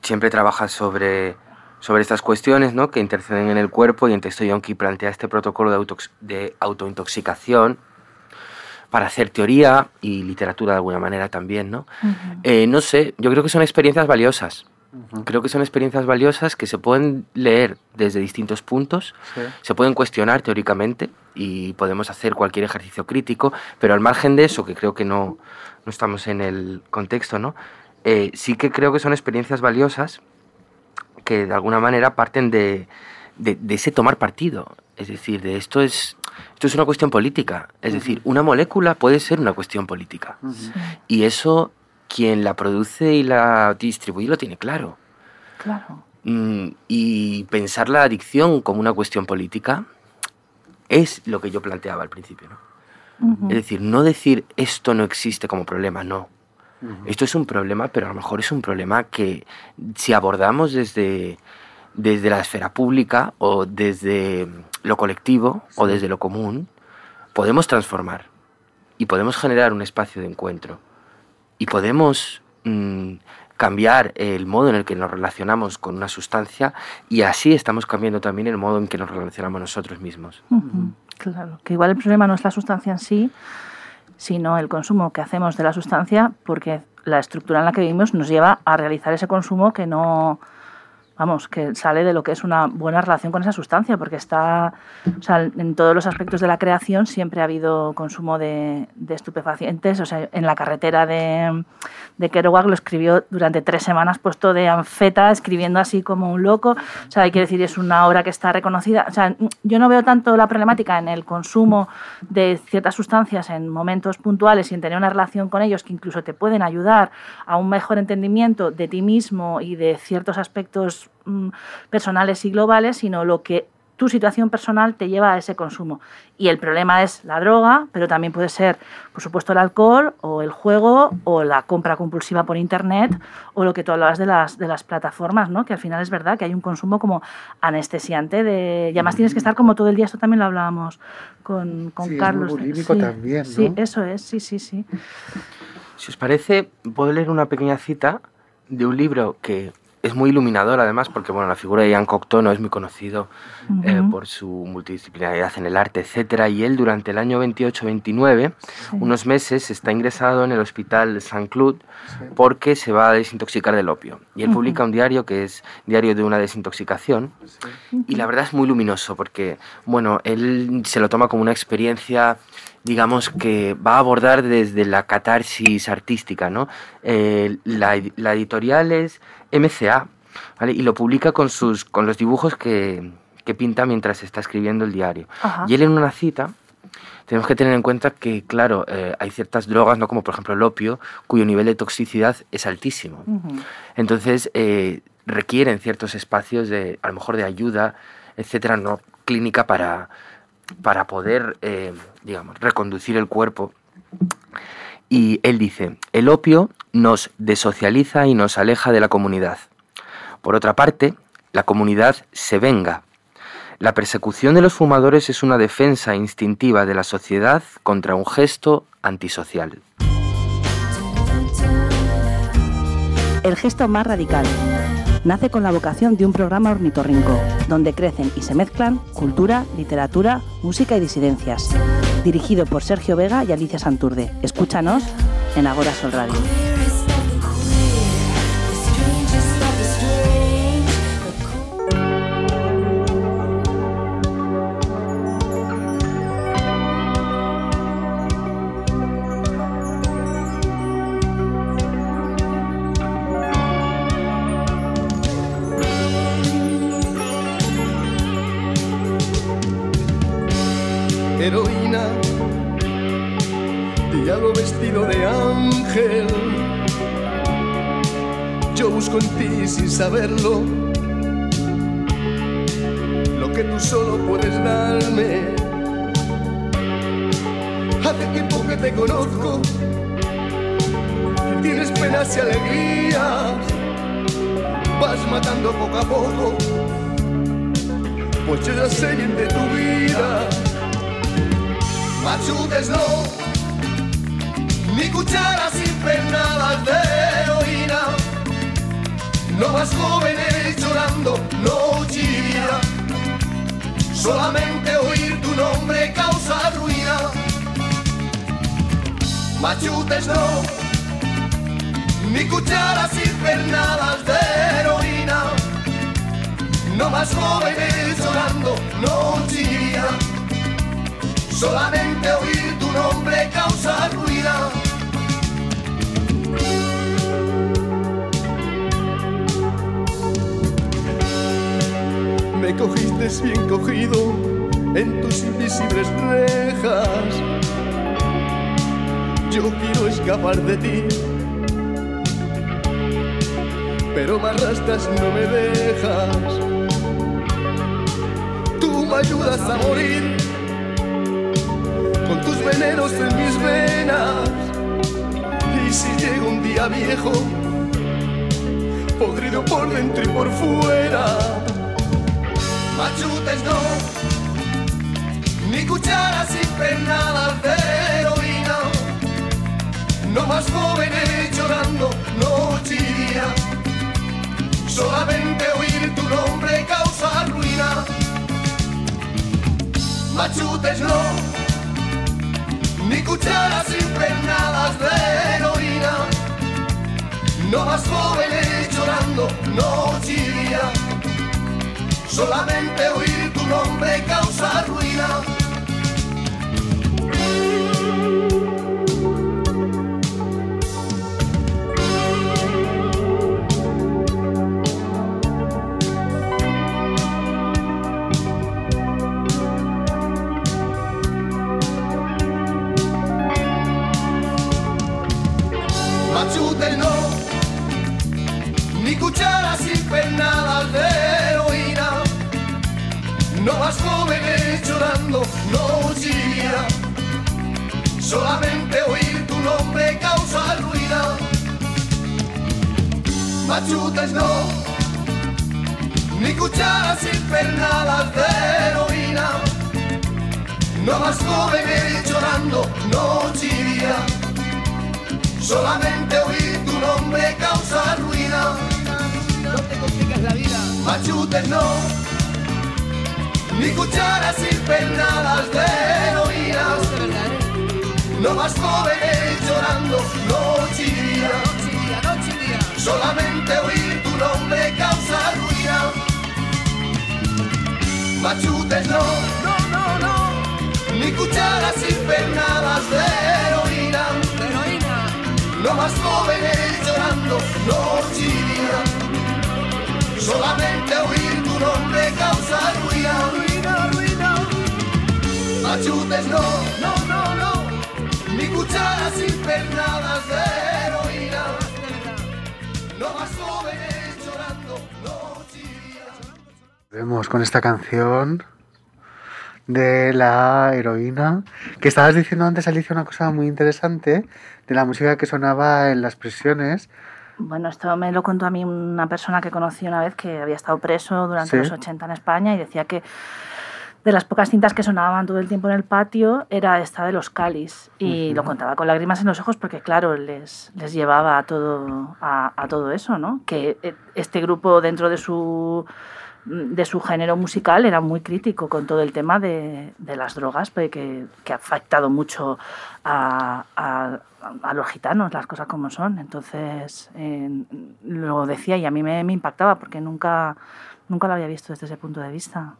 siempre trabaja sobre, sobre estas cuestiones ¿no? que interceden en el cuerpo y en Texto Yonki plantea este protocolo de, autox- de autointoxicación para hacer teoría y literatura de alguna manera también, ¿no? Eh, no sé, yo creo que son experiencias valiosas. Creo que son experiencias valiosas que se pueden leer desde distintos puntos, se pueden cuestionar teóricamente y podemos hacer cualquier ejercicio crítico, pero al margen de eso, que creo que no, no estamos en el contexto, ¿no? Eh, sí que creo que son experiencias valiosas que de alguna manera parten de, de- de ese tomar partido. Es decir, de esto es, esto es una cuestión política. Es decir, una molécula puede ser una cuestión política. Y eso quien la produce y la distribuye lo tiene claro. Claro. Mm, y pensar la adicción como una cuestión política es lo que yo planteaba al principio. ¿no? Es decir, no decir esto no existe como problema, no. Esto es un problema, pero a lo mejor es un problema que si abordamos desde, desde la esfera pública o desde lo colectivo o desde lo común, podemos transformar y podemos generar un espacio de encuentro. Y podemos mm, cambiar el modo en el que nos relacionamos con una sustancia y así estamos cambiando también el modo en que nos relacionamos nosotros mismos. Ujú, Claro, que igual el problema no es la sustancia en sí, sino el consumo que hacemos de la sustancia, porque la estructura en la que vivimos nos lleva a realizar ese consumo que no, vamos, que sale de lo que es una buena relación con esa sustancia, porque está, o sea, en todos los aspectos de la creación siempre ha habido consumo de, de estupefacientes, o sea, en la carretera de, de Kerouac lo escribió durante tres semanas puesto de anfeta, escribiendo así como un loco, o sea, que decir, es una obra que está reconocida, o sea, yo no veo tanto la problemática en el consumo de ciertas sustancias en momentos puntuales y en tener una relación con ellos que incluso te pueden ayudar a un mejor entendimiento de ti mismo y de ciertos aspectos mm, personales y globales, sino lo que tu situación personal te lleva a ese consumo. Y el problema es la droga, pero también puede ser, por supuesto, el alcohol o el juego o la compra compulsiva por Internet o lo que tú hablabas de las, de las plataformas, ¿no? que al final es verdad que hay un consumo como anestesiante de... Y además tienes que estar como todo el día, esto también lo hablábamos con, con Sí, es muy Carlos. bulímico sí, también, Sí, ¿no? eso es, sí, sí, sí. Si os parece, puedo leer una pequeña cita de un libro que es muy iluminador además porque bueno, la figura de Jan Cocteau no es muy conocido eh, por su multidisciplinaridad en el arte, etcétera, y él durante el año 28-29, Sí. unos meses, está ingresado en el hospital Saint-Cloud porque se va a desintoxicar del opio. Y él publica un diario que es Diario de una desintoxicación, y la verdad es muy luminoso porque, bueno, él se lo toma como una experiencia, digamos, que va a abordar desde la catarsis artística, ¿no? Eh, la, ed- la editorial es MCA, ¿vale? Y lo publica con, sus, con los dibujos que, que pinta mientras está escribiendo el diario. Ajá. Y él en una cita, tenemos que tener en cuenta que, claro, eh, hay ciertas drogas, ¿no? Como por ejemplo el opio, cuyo nivel de toxicidad es altísimo. Entonces, eh, requieren ciertos espacios de, a lo mejor, de ayuda, etcétera, no clínica para, para poder, eh, digamos, reconducir el cuerpo. Y él dice, el opio nos desocializa y nos aleja de la comunidad. Por otra parte, la comunidad se venga. La persecución de los fumadores es una defensa instintiva de la sociedad contra un gesto antisocial. El gesto más radical. Nace con la vocación de un programa ornitorrinco, donde crecen y se mezclan cultura, literatura, música y disidencias. Dirigido por Sergio Vega y Alicia Santurde. Escúchanos en Agora Sol Radio. Saberlo. Lo que tú solo puedes darme. Hace tiempo que te conozco, tienes penas y alegrías, vas matando poco a poco, pues yo ya sé bien de tu vida. Machutes no, ni cucharas infernales de más jóvenes llorando, no chilla. Solamente oír tu nombre causa ruina. Machutes no, ni cucharas infernales de heroína. No más jóvenes llorando, no chilla. Solamente oír tu nombre causa ruina. Me cogiste bien cogido en tus invisibles rejas. Yo quiero escapar de ti, pero me arrastras, no me dejas. Tú me ayudas a morir con tus venenos en mis venas. Y si llega un día viejo, podrido por dentro y por fuera. Machutes no, ni cucharas sin penadas de heroína. No más jóvenes llorando noche y. Solamente oír tu nombre causa ruina. Machutes no, ni cucharas sin penadas de heroína. No más jóvenes llorando noche y. Solamente oír tu nombre causa ruina. Jóvenes llorando noche y día. Solamente oír tu nombre causa ruina. Machutes no, ni cucharas sin penadas de heroína. No más jóvenes llorando noche y día. Solamente oír tu nombre causa ruina. No te complicas la vida. Machutes no, ni cucharas sin penadas de heroína. De verdad, ¿eh? No más jóvenes llorando noche y día. Solamente oír tu nombre causa ruina. Machutes no, No, no, no. ni cucharas sin penadas de. Heroína. No más jóvenes llorando noche y día. Solamente oír tu nombre causa ruina. Ruina, ruina. Machutes no, No, no, no. ni cucharas sin pernadas de heroína. No más jóvenes llorando y día. Vemos con esta canción de la heroína. Que estabas diciendo antes, Alicia, una cosa muy interesante de la música que sonaba en las prisiones. Bueno, esto me lo contó a mí una persona que conocí una vez que había estado preso durante Sí. los 80 en España y decía que de las pocas cintas que sonaban todo el tiempo en el patio era esta de los Calis y lo contaba con lágrimas en los ojos porque claro les, les llevaba a todo a, a todo eso no que eh, este grupo dentro de su de su género musical era muy crítico con todo el tema de, de las drogas pues, que, que ha afectado mucho a, a- a los gitanos, las cosas como son. Entonces, eh, lo decía y a mí me, me impactaba porque nunca, nunca lo había visto desde ese punto de vista.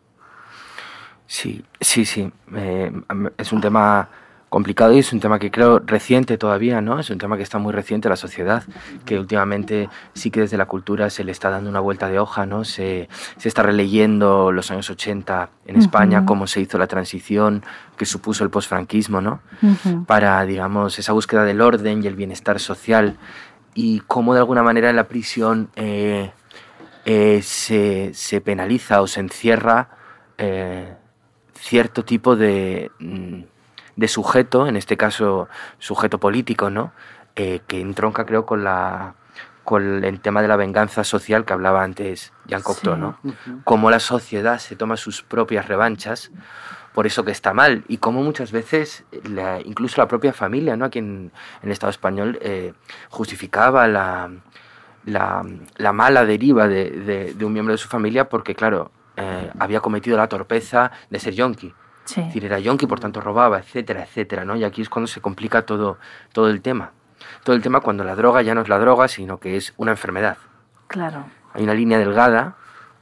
Sí, sí, sí. Eh, es un tema complicado y es un tema que creo reciente todavía, ¿no? Es un tema que está muy reciente en la sociedad, que últimamente sí que desde la cultura se le está dando una vuelta de hoja, ¿no? Se, se está releyendo los años 80 en España, cómo se hizo la transición que supuso el posfranquismo, ¿no? para, digamos, esa búsqueda del orden y el bienestar social y cómo de alguna manera en la prisión eh, eh, se, se penaliza o se encierra eh, cierto tipo de, mm, de sujeto, en este caso sujeto político, ¿no? Eh, que entronca creo con la con el tema de la venganza social que hablaba antes Jean Cocteau, Sí. ¿no? Cómo la sociedad se toma sus propias revanchas por eso que está mal y cómo muchas veces la- incluso la propia familia, ¿no? Aquí en, en el Estado español eh, justificaba la, la, la mala deriva de, de- de un miembro de su familia porque, claro, eh, había cometido la torpeza de ser yonki. Sí, Es decir, era yonki, por tanto robaba, etcétera, etcétera, ¿no? Y aquí es cuando se complica todo, todo el tema. Todo el tema cuando la droga ya no es la droga, sino que es una enfermedad. claro. Hay una línea delgada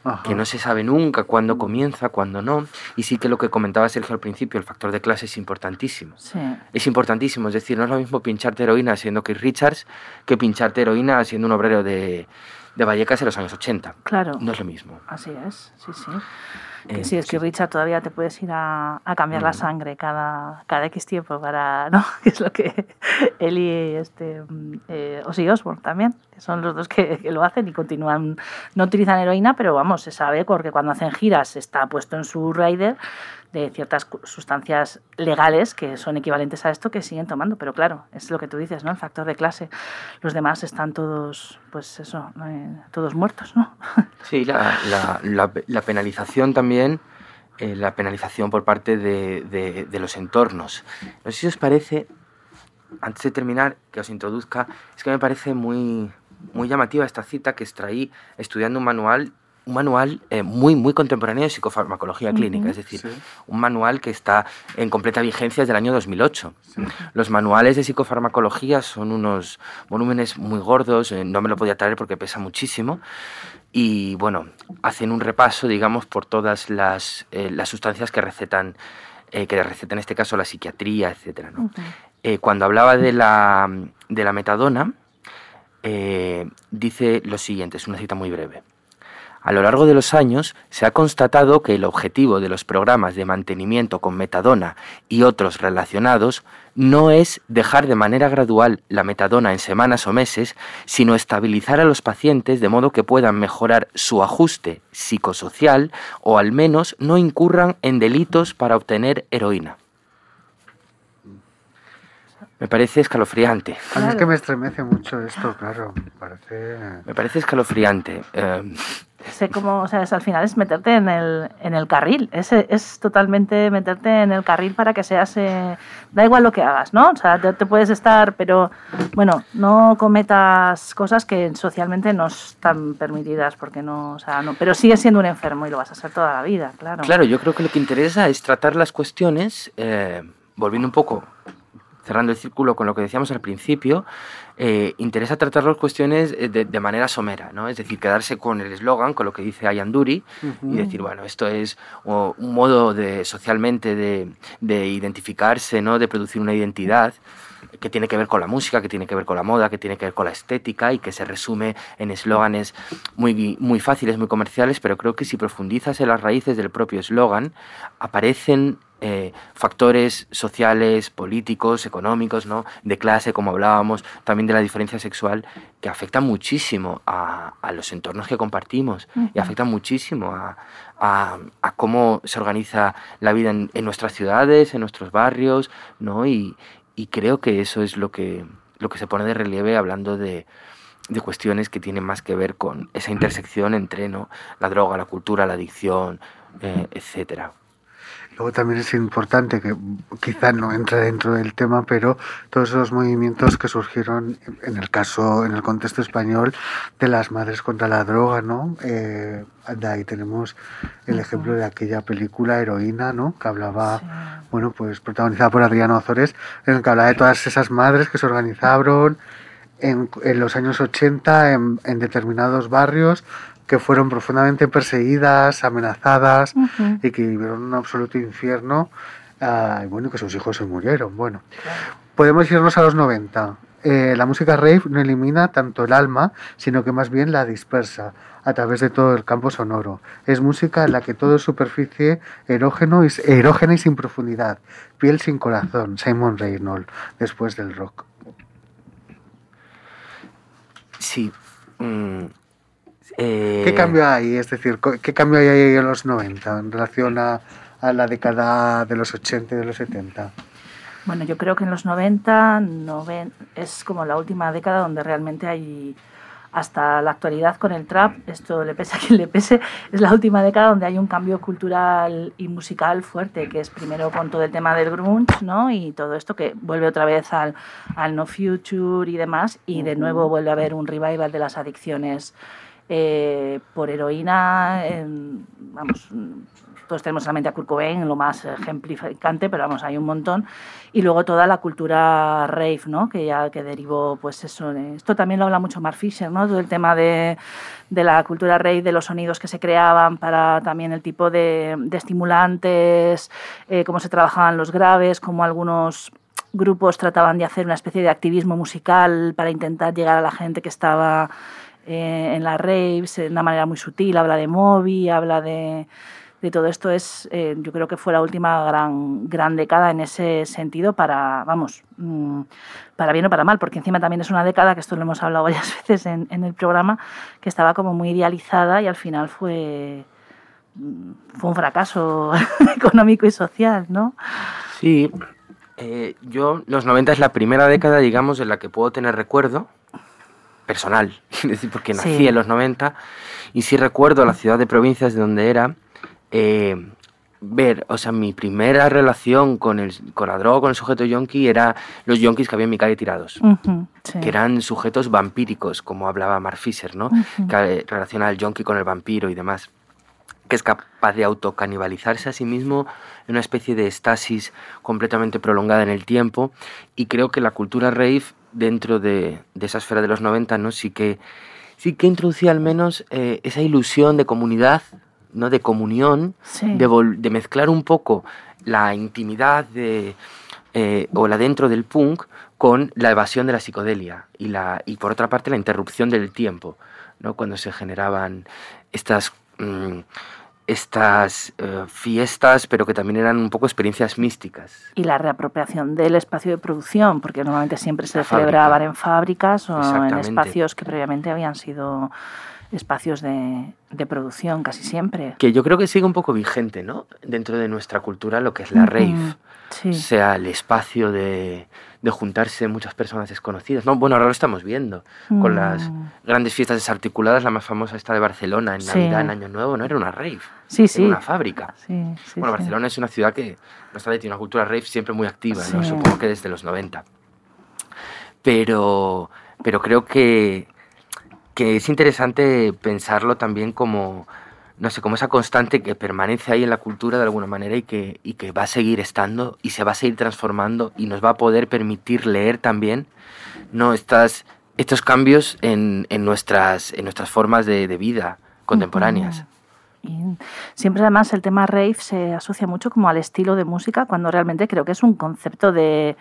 Ajá. que no se sabe nunca cuándo comienza, cuándo no. Y sí que lo que comentaba Sergio al principio, el factor de clase es importantísimo. Sí, Es importantísimo, es decir, no es lo mismo pincharte heroína siendo Keith Richards que pincharte heroína siendo un obrero de, de Vallecas en los años 80. Claro. No es lo mismo. Así es, sí, sí. Eh, sí, es que Richard todavía te puedes ir a, a cambiar la Mm. sangre cada, cada X tiempo para, <laughs> ¿no? Que es lo que él y este, mm, eh, Ozzy Osbourne también, que son los dos que, que lo hacen y continúan, no utilizan heroína, pero vamos, se sabe porque cuando hacen giras está puesto en su rider de ciertas sustancias legales que son equivalentes a esto que siguen tomando, pero claro, es lo que tú dices, ¿no? El factor de clase. Los demás están todos, pues eso, eh, todos muertos, ¿no? <laughs> Sí, la, la- la- la penalización también, eh, la penalización por parte de, de- de los entornos. No sé si os parece, antes de terminar, que os introduzca, es que me parece muy, muy llamativa esta cita que extraí estudiando un manual, un manual eh, muy, muy contemporáneo de psicofarmacología clínica, es decir, Sí. un manual que está en completa vigencia desde el año 2008. Los manuales de psicofarmacología son unos volúmenes muy gordos, eh, no me lo podía traer porque pesa muchísimo. Y bueno, hacen un repaso, digamos, por todas las, eh, las sustancias que recetan, eh, que receta en este caso la psiquiatría. Eh, cuando hablaba de la, de la metadona, eh, dice lo siguiente, es una cita muy breve. A lo largo de los años se ha constatado que el objetivo de los programas de mantenimiento con metadona y otros relacionados no es dejar de manera gradual la metadona en semanas o meses, sino estabilizar a los pacientes de modo que puedan mejorar su ajuste psicosocial o al menos no incurran en delitos para obtener heroína. Me parece escalofriante. A mí es que me estremece mucho esto, claro. Me parece. Me parece escalofriante. Eh, sé cómo, o sea, es, al final es meterte en el, en el carril, es, es totalmente meterte en el carril para que seas, eh, da igual lo que hagas, ¿no? O sea, te, puedes estar, pero bueno, no cometas cosas que socialmente no están permitidas, porque no, o sea, no, pero sigues siendo un enfermo y lo vas a ser toda la vida, claro. Claro, yo creo que lo que interesa es tratar las cuestiones, eh, volviendo un poco, cerrando el círculo con lo que decíamos al principio, eh, interesa tratar las cuestiones eh, de, de manera somera, ¿no? Es decir, quedarse con el eslogan, con lo que dice Ayanduri, y decir, bueno, esto es o, un modo de socialmente de, de identificarse, ¿no? De producir una identidad que tiene que ver con la música, que tiene que ver con la moda, que tiene que ver con la estética y que se resume en eslóganes muy, muy fáciles, muy comerciales, pero creo que si profundizas en las raíces del propio eslogan, aparecen eh, factores sociales, políticos, económicos, ¿no? de clase, como hablábamos, también de la diferencia sexual, que afectan muchísimo a, a los entornos que compartimos y afectan muchísimo a, a- a cómo se organiza la vida en, en nuestras ciudades, en nuestros barrios, ¿no? y, y creo que eso es lo que, lo que se pone de relieve hablando de, de cuestiones que tienen más que ver con esa intersección entre ¿no? la droga, la cultura, la adicción, eh, etcétera. Luego también es importante que quizá no entra dentro del tema, pero todos esos movimientos que surgieron en el caso, en el contexto español, de las madres contra la droga, ¿no? Eh, de ahí tenemos el ejemplo de aquella película Heroína, ¿no? Que hablaba, Sí. bueno, pues protagonizada por Adriano Ozores, en el que hablaba de todas esas madres que se organizaron en, en los años 80 en, en determinados barrios que fueron profundamente perseguidas, amenazadas y que vivieron un absoluto infierno ah, y bueno, que sus hijos se murieron. Bueno, podemos irnos a los 90. Eh, la música rave no elimina tanto el alma, sino que más bien la dispersa a través de todo el campo sonoro. Es música en la que todo es superficie erógeno y, erógena y sin profundidad. Piel sin corazón. Simon Reynolds, después del rock. Sí. mm, eh, ¿Qué cambio hay? Es decir, ¿qué cambio hay ahí en los 90 en relación a, a la década de los 80 y de los 70? Bueno, yo creo que en los 90 noven- es como la última década donde realmente hay, hasta la actualidad con el trap, esto le pese a quien le pese, es la última década donde hay un cambio cultural y musical fuerte, que es primero con todo el tema del grunge, ¿no? Y todo esto que vuelve otra vez al, al no future y demás, y de nuevo vuelve a haber un revival de las adicciones eh, por heroína, en- vamos, todos tenemos a Kurt Cobain, lo más ejemplificante, pero vamos, hay un montón. Y luego toda la cultura rave, ¿no? Que ya que derivó, pues eso. esto también lo habla mucho Mark Fisher, ¿no? Todo el tema de, de la cultura rave, de los sonidos que se creaban para también el tipo de, de estimulantes, eh, cómo se trabajaban los graves, cómo algunos grupos trataban de hacer una especie de activismo musical para intentar llegar a la gente que estaba eh, en las raves de una manera muy sutil, habla de Moby, habla de, de todo esto. Es, eh, yo creo que fue la última gran, gran década en ese sentido para, vamos, mm, para bien o para mal, porque encima también es una década, que esto lo hemos hablado <laughs> varias veces en, en el programa, que estaba como muy idealizada y al final fue, mm, fue un fracaso <laughs> económico y social, ¿no? Sí, eh, yo los 90 es la primera década, digamos, en la que puedo tener recuerdo personal, <laughs> es decir, porque nací Sí. en los 90 y sí recuerdo la ciudad de provincias de donde era, eh, ver, o sea, mi primera relación con, el, con la droga, con el sujeto yonki, era los yonkis que había en mi calle tirados. Sí. que eran sujetos vampíricos, como hablaba Mark Fisher, ¿no? Ujú. Que eh, relaciona al yonki con el vampiro y demás. Que es capaz de autocanibalizarse a sí mismo en una especie de estasis completamente prolongada en el tiempo. Y creo que la cultura rave, dentro de, de esa esfera de los 90, ¿no? Sí que, sí que introducía al menos eh, esa ilusión de comunidad, ¿no? De comunión, Sí. de, vol- de mezclar un poco la intimidad de, eh, o la dentro del punk con la evasión de la psicodelia y, la, y por otra parte la interrupción del tiempo, ¿no? cuando se generaban estas, mm, estas eh, fiestas, pero que también eran un poco experiencias místicas. y la reapropiación del espacio de producción, porque normalmente siempre se celebraban en fábricas o en espacios que previamente habían sido espacios de, de producción casi siempre. Que yo creo que sigue un poco vigente ¿no? dentro de nuestra cultura lo que es la Ujú, rave. Sí. O sea, el espacio de, de juntarse muchas personas desconocidas. No, bueno, ahora lo estamos viendo con las Mm. grandes fiestas desarticuladas, la más famosa esta de Barcelona, en Sí. Navidad, en Año Nuevo, no era una rave, Sí, sí. era una fábrica. Bueno. Barcelona es una ciudad que no está tiene una cultura rave siempre muy activa, supongo que desde los 90. Pero, pero creo que, que es interesante pensarlo también como, no sé, como esa constante que permanece ahí en la cultura de alguna manera y que, y que va a seguir estando y se va a seguir transformando y nos va a poder permitir leer también no estas, estos cambios en, en nuestras, en nuestras formas de, de vida contemporáneas. Siempre además el tema rave se asocia mucho como al estilo de música, cuando realmente creo que es un concepto de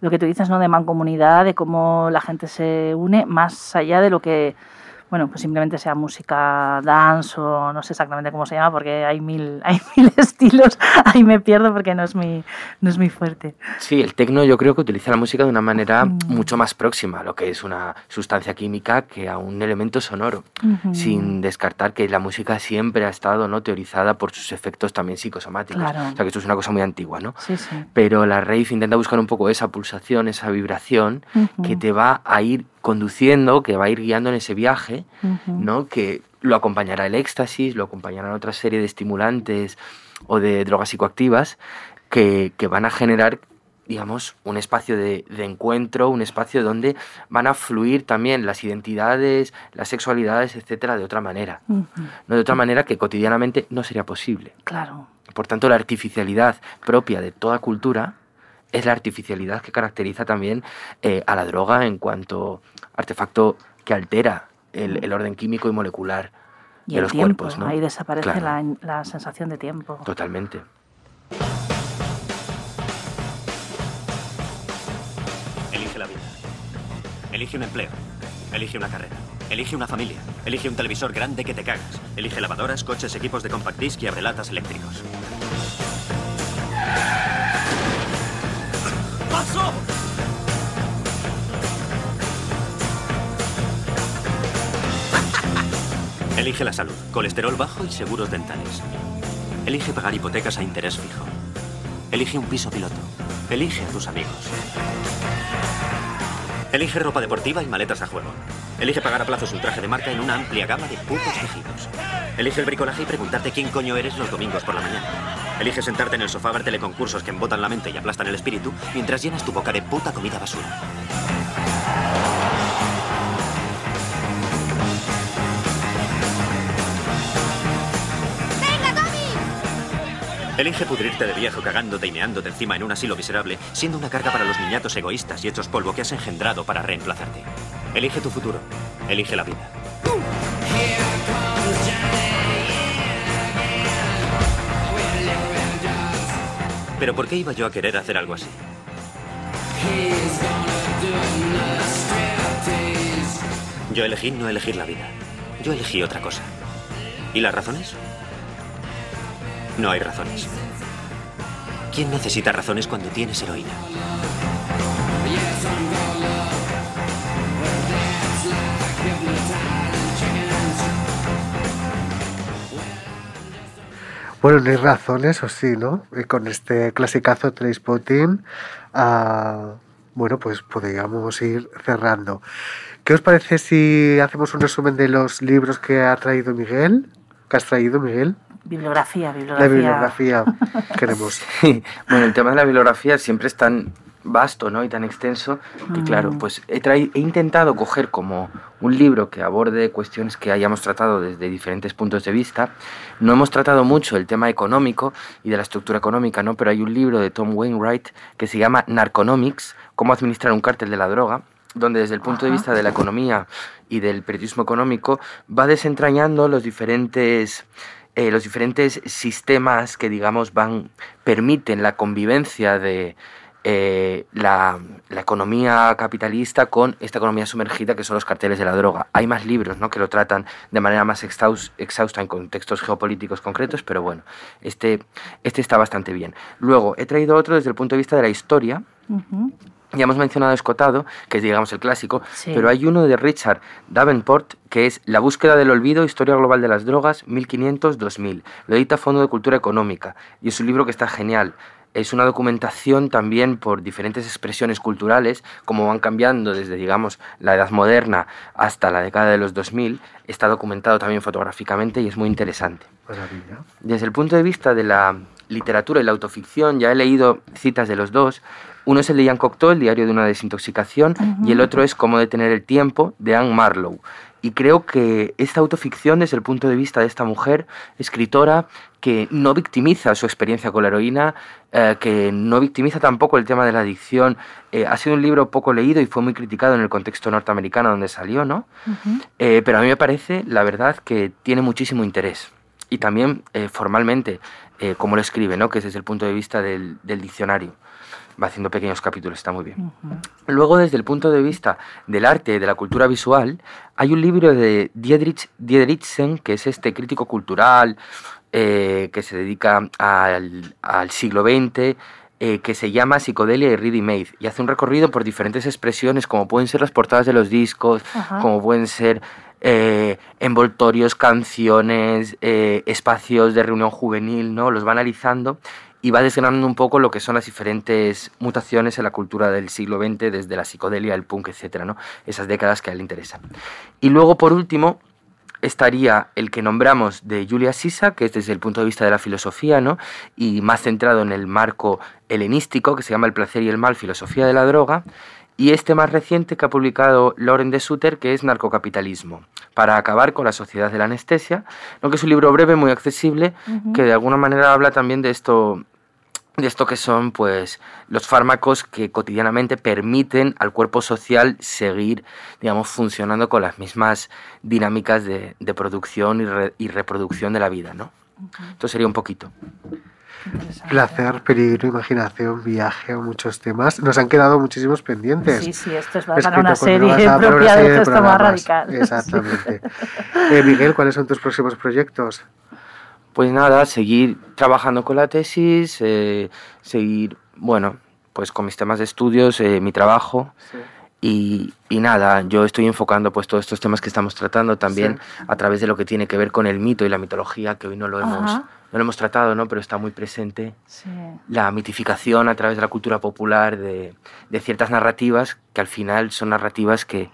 lo que tú dices, ¿no? De mancomunidad, de cómo la gente se une, más allá de lo que, bueno, pues simplemente sea música dance o no sé exactamente cómo se llama, porque hay mil, <laughs> hay mil estilos, ahí me pierdo porque no es mi, no es mi fuerte. Sí, el tecno yo creo que utiliza la música de una manera Mm. mucho más próxima a lo que es una sustancia química que a un elemento sonoro, sin descartar que la música siempre ha estado no teorizada por sus efectos también psicosomáticos. Claro. O sea que esto es una cosa muy antigua, ¿no? Sí, sí. Pero la rave intenta buscar un poco esa pulsación, esa vibración que te va a ir conduciendo, que va a ir guiando en ese viaje. ¿no? Que lo acompañará el éxtasis, lo acompañarán otra serie de estimulantes o de drogas psicoactivas que, que van a generar, digamos, un espacio de, de encuentro, un espacio donde van a fluir también las identidades, las sexualidades, etcétera, de otra manera. No de otra manera que cotidianamente no sería posible. Claro. Por tanto, la artificialidad propia de toda cultura es la artificialidad que caracteriza también eh, a la droga en cuanto artefacto que altera el, el orden químico y molecular Y de el los tiempo, cuerpos. ¿no? ahí desaparece Claro. la, la sensación de tiempo. Totalmente. Elige la vida. Elige un empleo. Elige una carrera. Elige una familia. Elige un televisor grande que te cagas. Elige lavadoras, coches, equipos de compact disc y abrelatas eléctricos. ¡Paso! Elige la salud, colesterol bajo y seguros dentales. Elige pagar hipotecas a interés fijo. Elige un piso piloto. Elige a tus amigos. Elige ropa deportiva y maletas a juego. Elige pagar a plazos un traje de marca en una amplia gama de putos tejidos. Elige el bricolaje y preguntarte quién coño eres los domingos por la mañana. Elige sentarte en el sofá a ver teleconcursos que embotan la mente y aplastan el espíritu mientras llenas tu boca de puta comida basura. Elige pudrirte de viejo cagándote y meándote encima en un asilo miserable, siendo una carga para los niñatos egoístas y hechos polvo que has engendrado para reemplazarte. Elige tu futuro. Elige la vida. Pero ¿por qué iba yo a querer hacer algo así? Yo elegí no elegir la vida. Yo elegí otra cosa. ¿Y las razones? No hay razones. ¿Quién necesita razones cuando tienes heroína? Bueno, no hay razones, o sí, ¿no? Y con este clasicazo Trainspotting, ah, bueno, pues podríamos ir cerrando. ¿Qué os parece si hacemos un resumen de los libros que ha traído Miguel? ¿Qué has traído, Miguel? Bibliografía, La bibliografía. bibliografía <laughs> queremos. Bueno, el tema de la bibliografía siempre es tan vasto ¿no? y tan extenso que, claro, pues he, trai- he intentado coger como un libro que aborde cuestiones que hayamos tratado desde diferentes puntos de vista. No hemos tratado mucho el tema económico y de la estructura económica, ¿no? pero hay un libro de Tom Wainwright que se llama Narconomics, cómo administrar un cártel de la droga, donde desde el punto de vista de la economía y del periodismo económico va desentrañando los diferentes eh, los diferentes sistemas que digamos van permiten la convivencia de eh, la, la economía capitalista con esta economía sumergida que son los carteles de la droga. Hay más libros ¿no? que lo tratan de manera más exhaus- exhausta en contextos geopolíticos concretos, pero bueno, este, este está bastante bien. Luego, he traído otro desde el punto de vista de la historia. Ya hemos mencionado Escotado, que es digamos el clásico, Sí. pero hay uno de Richard Davenport que es La búsqueda del olvido, historia global de las drogas, 1500-2000. Lo edita Fondo de Cultura Económica y es un libro que está genial. Es una documentación también por diferentes expresiones culturales, como van cambiando desde, digamos, la Edad Moderna hasta la década de los 2000. Está documentado también fotográficamente y es muy interesante. Desde el punto de vista de la literatura y la autoficción, ya he leído citas de los dos. Uno es el de Jean Cocteau, el diario de una desintoxicación, y el otro es Cómo detener el tiempo, de Anne Marlowe. Y creo que esta autoficción, desde el punto de vista de esta mujer, escritora, que no victimiza su experiencia con la heroína, eh, que no victimiza tampoco el tema de la adicción, eh, ha sido un libro poco leído y fue muy criticado en el contexto norteamericano donde salió, ¿no? Eh, pero a mí me parece, la verdad, que tiene muchísimo interés. Y también eh, formalmente, como lo escribe, ¿no? que es desde el punto de vista del, del diccionario. Va haciendo pequeños capítulos, está muy bien. Luego, desde el punto de vista del arte de la cultura visual, hay un libro de Diedrich, Diedrichsen, que es este crítico cultural eh, que se dedica al, al siglo XX, eh, que se llama Psicodelia y Ready Made, y hace un recorrido por diferentes expresiones, como pueden ser las portadas de los discos, Ajá. como pueden ser eh, envoltorios, canciones, eh, espacios de reunión juvenil, ¿no? Los va analizando y va desgranando un poco lo que son las diferentes mutaciones en la cultura del siglo XX, desde la psicodelia, el punk, etcétera, ¿no? Esas décadas que a él le interesan. Y luego, por último, estaría el que nombramos de Julia Sisa, que es desde el punto de vista de la filosofía, ¿no? Y más centrado en el marco helenístico, que se llama El placer y el mal, filosofía de la droga. Y este más reciente que ha publicado Lauren de Sutter, que es Narcocapitalismo, para acabar con la sociedad de la anestesia, ¿no? que es un libro breve, muy accesible, que de alguna manera habla también de esto, de esto que son pues los fármacos que cotidianamente permiten al cuerpo social seguir digamos funcionando con las mismas dinámicas de, de producción y, re- y reproducción de la vida ¿no? esto sería un poquito Placer, peligro, imaginación, viaje a muchos temas. Nos han quedado muchísimos pendientes. Sí, sí, esto es va Escrito para una serie para una propia serie de gesto más programas. radical. Exactamente. Eh, Miguel, ¿cuáles son tus próximos proyectos? pues nada seguir trabajando con la tesis eh, seguir bueno pues con mis temas de estudios eh, mi trabajo Y, y nada, yo estoy enfocando pues todos estos temas que estamos tratando también a través de lo que tiene que ver con el mito y la mitología, que hoy no lo hemos, Ajá. No lo hemos tratado, ¿no? pero está muy presente. Sí. La mitificación a través de la cultura popular de, de ciertas narrativas que al final son narrativas que,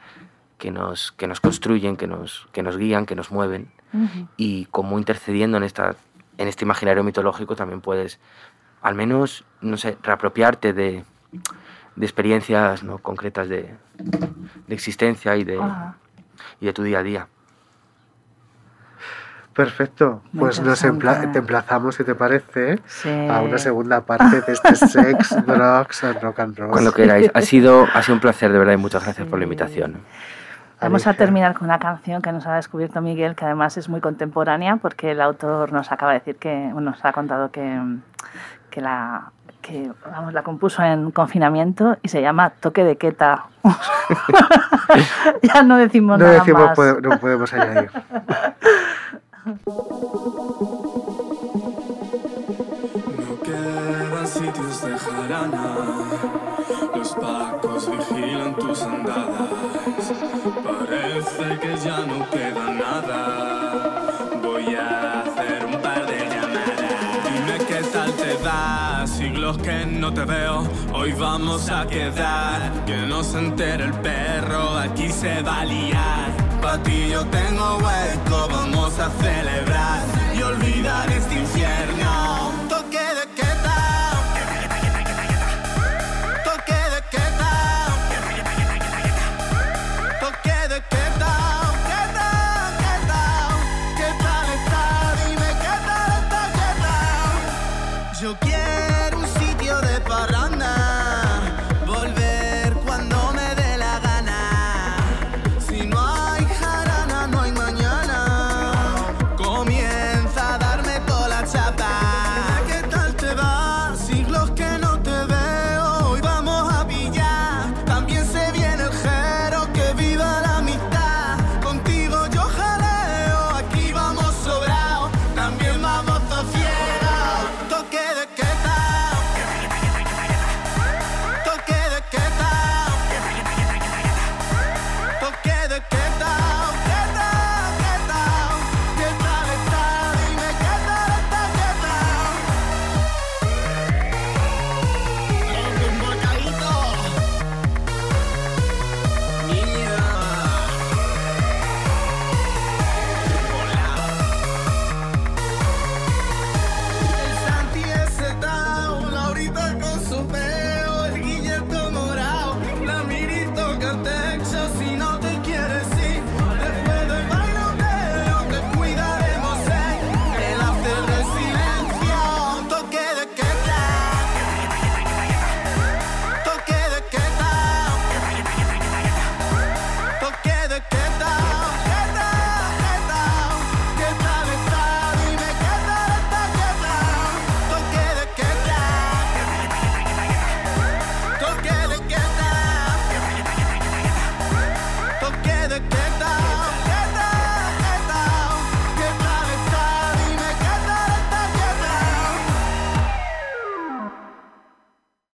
que, nos, que nos construyen, que nos, que nos guían, que nos mueven. Y como intercediendo en, esta, en este imaginario mitológico también puedes, al menos, no sé, reapropiarte de, de experiencias ¿no? concretas de, de existencia y de, y de tu día a día. Perfecto. Pues nos empla- te emplazamos, si te parece, Sí. a una segunda parte de este <laughs> sex, drugs and rock and roll. Cuando queráis. Ha <laughs> sido, ha sido un placer, de verdad, y muchas gracias por la invitación. Vamos a terminar con una canción que nos ha descubierto Miguel, que además es muy contemporánea, porque el autor nos acaba de decir que, nos ha contado que, que la, que vamos, la compuso en confinamiento y se llama Toque de Queta. <laughs> ya no decimos No nada decimos, más. no podemos añadir. No quedan sitios de jarana. Los pacos vigilan tus andadas. Parece que ya no queda nada. Voy a hacer un par de llamadas. Dime qué tal te va. Siglos que no te veo. Hoy vamos a quedar. Que no se entere el perro. Aquí se va a liar. Pa' ti yo tengo hueco. Vamos a celebrar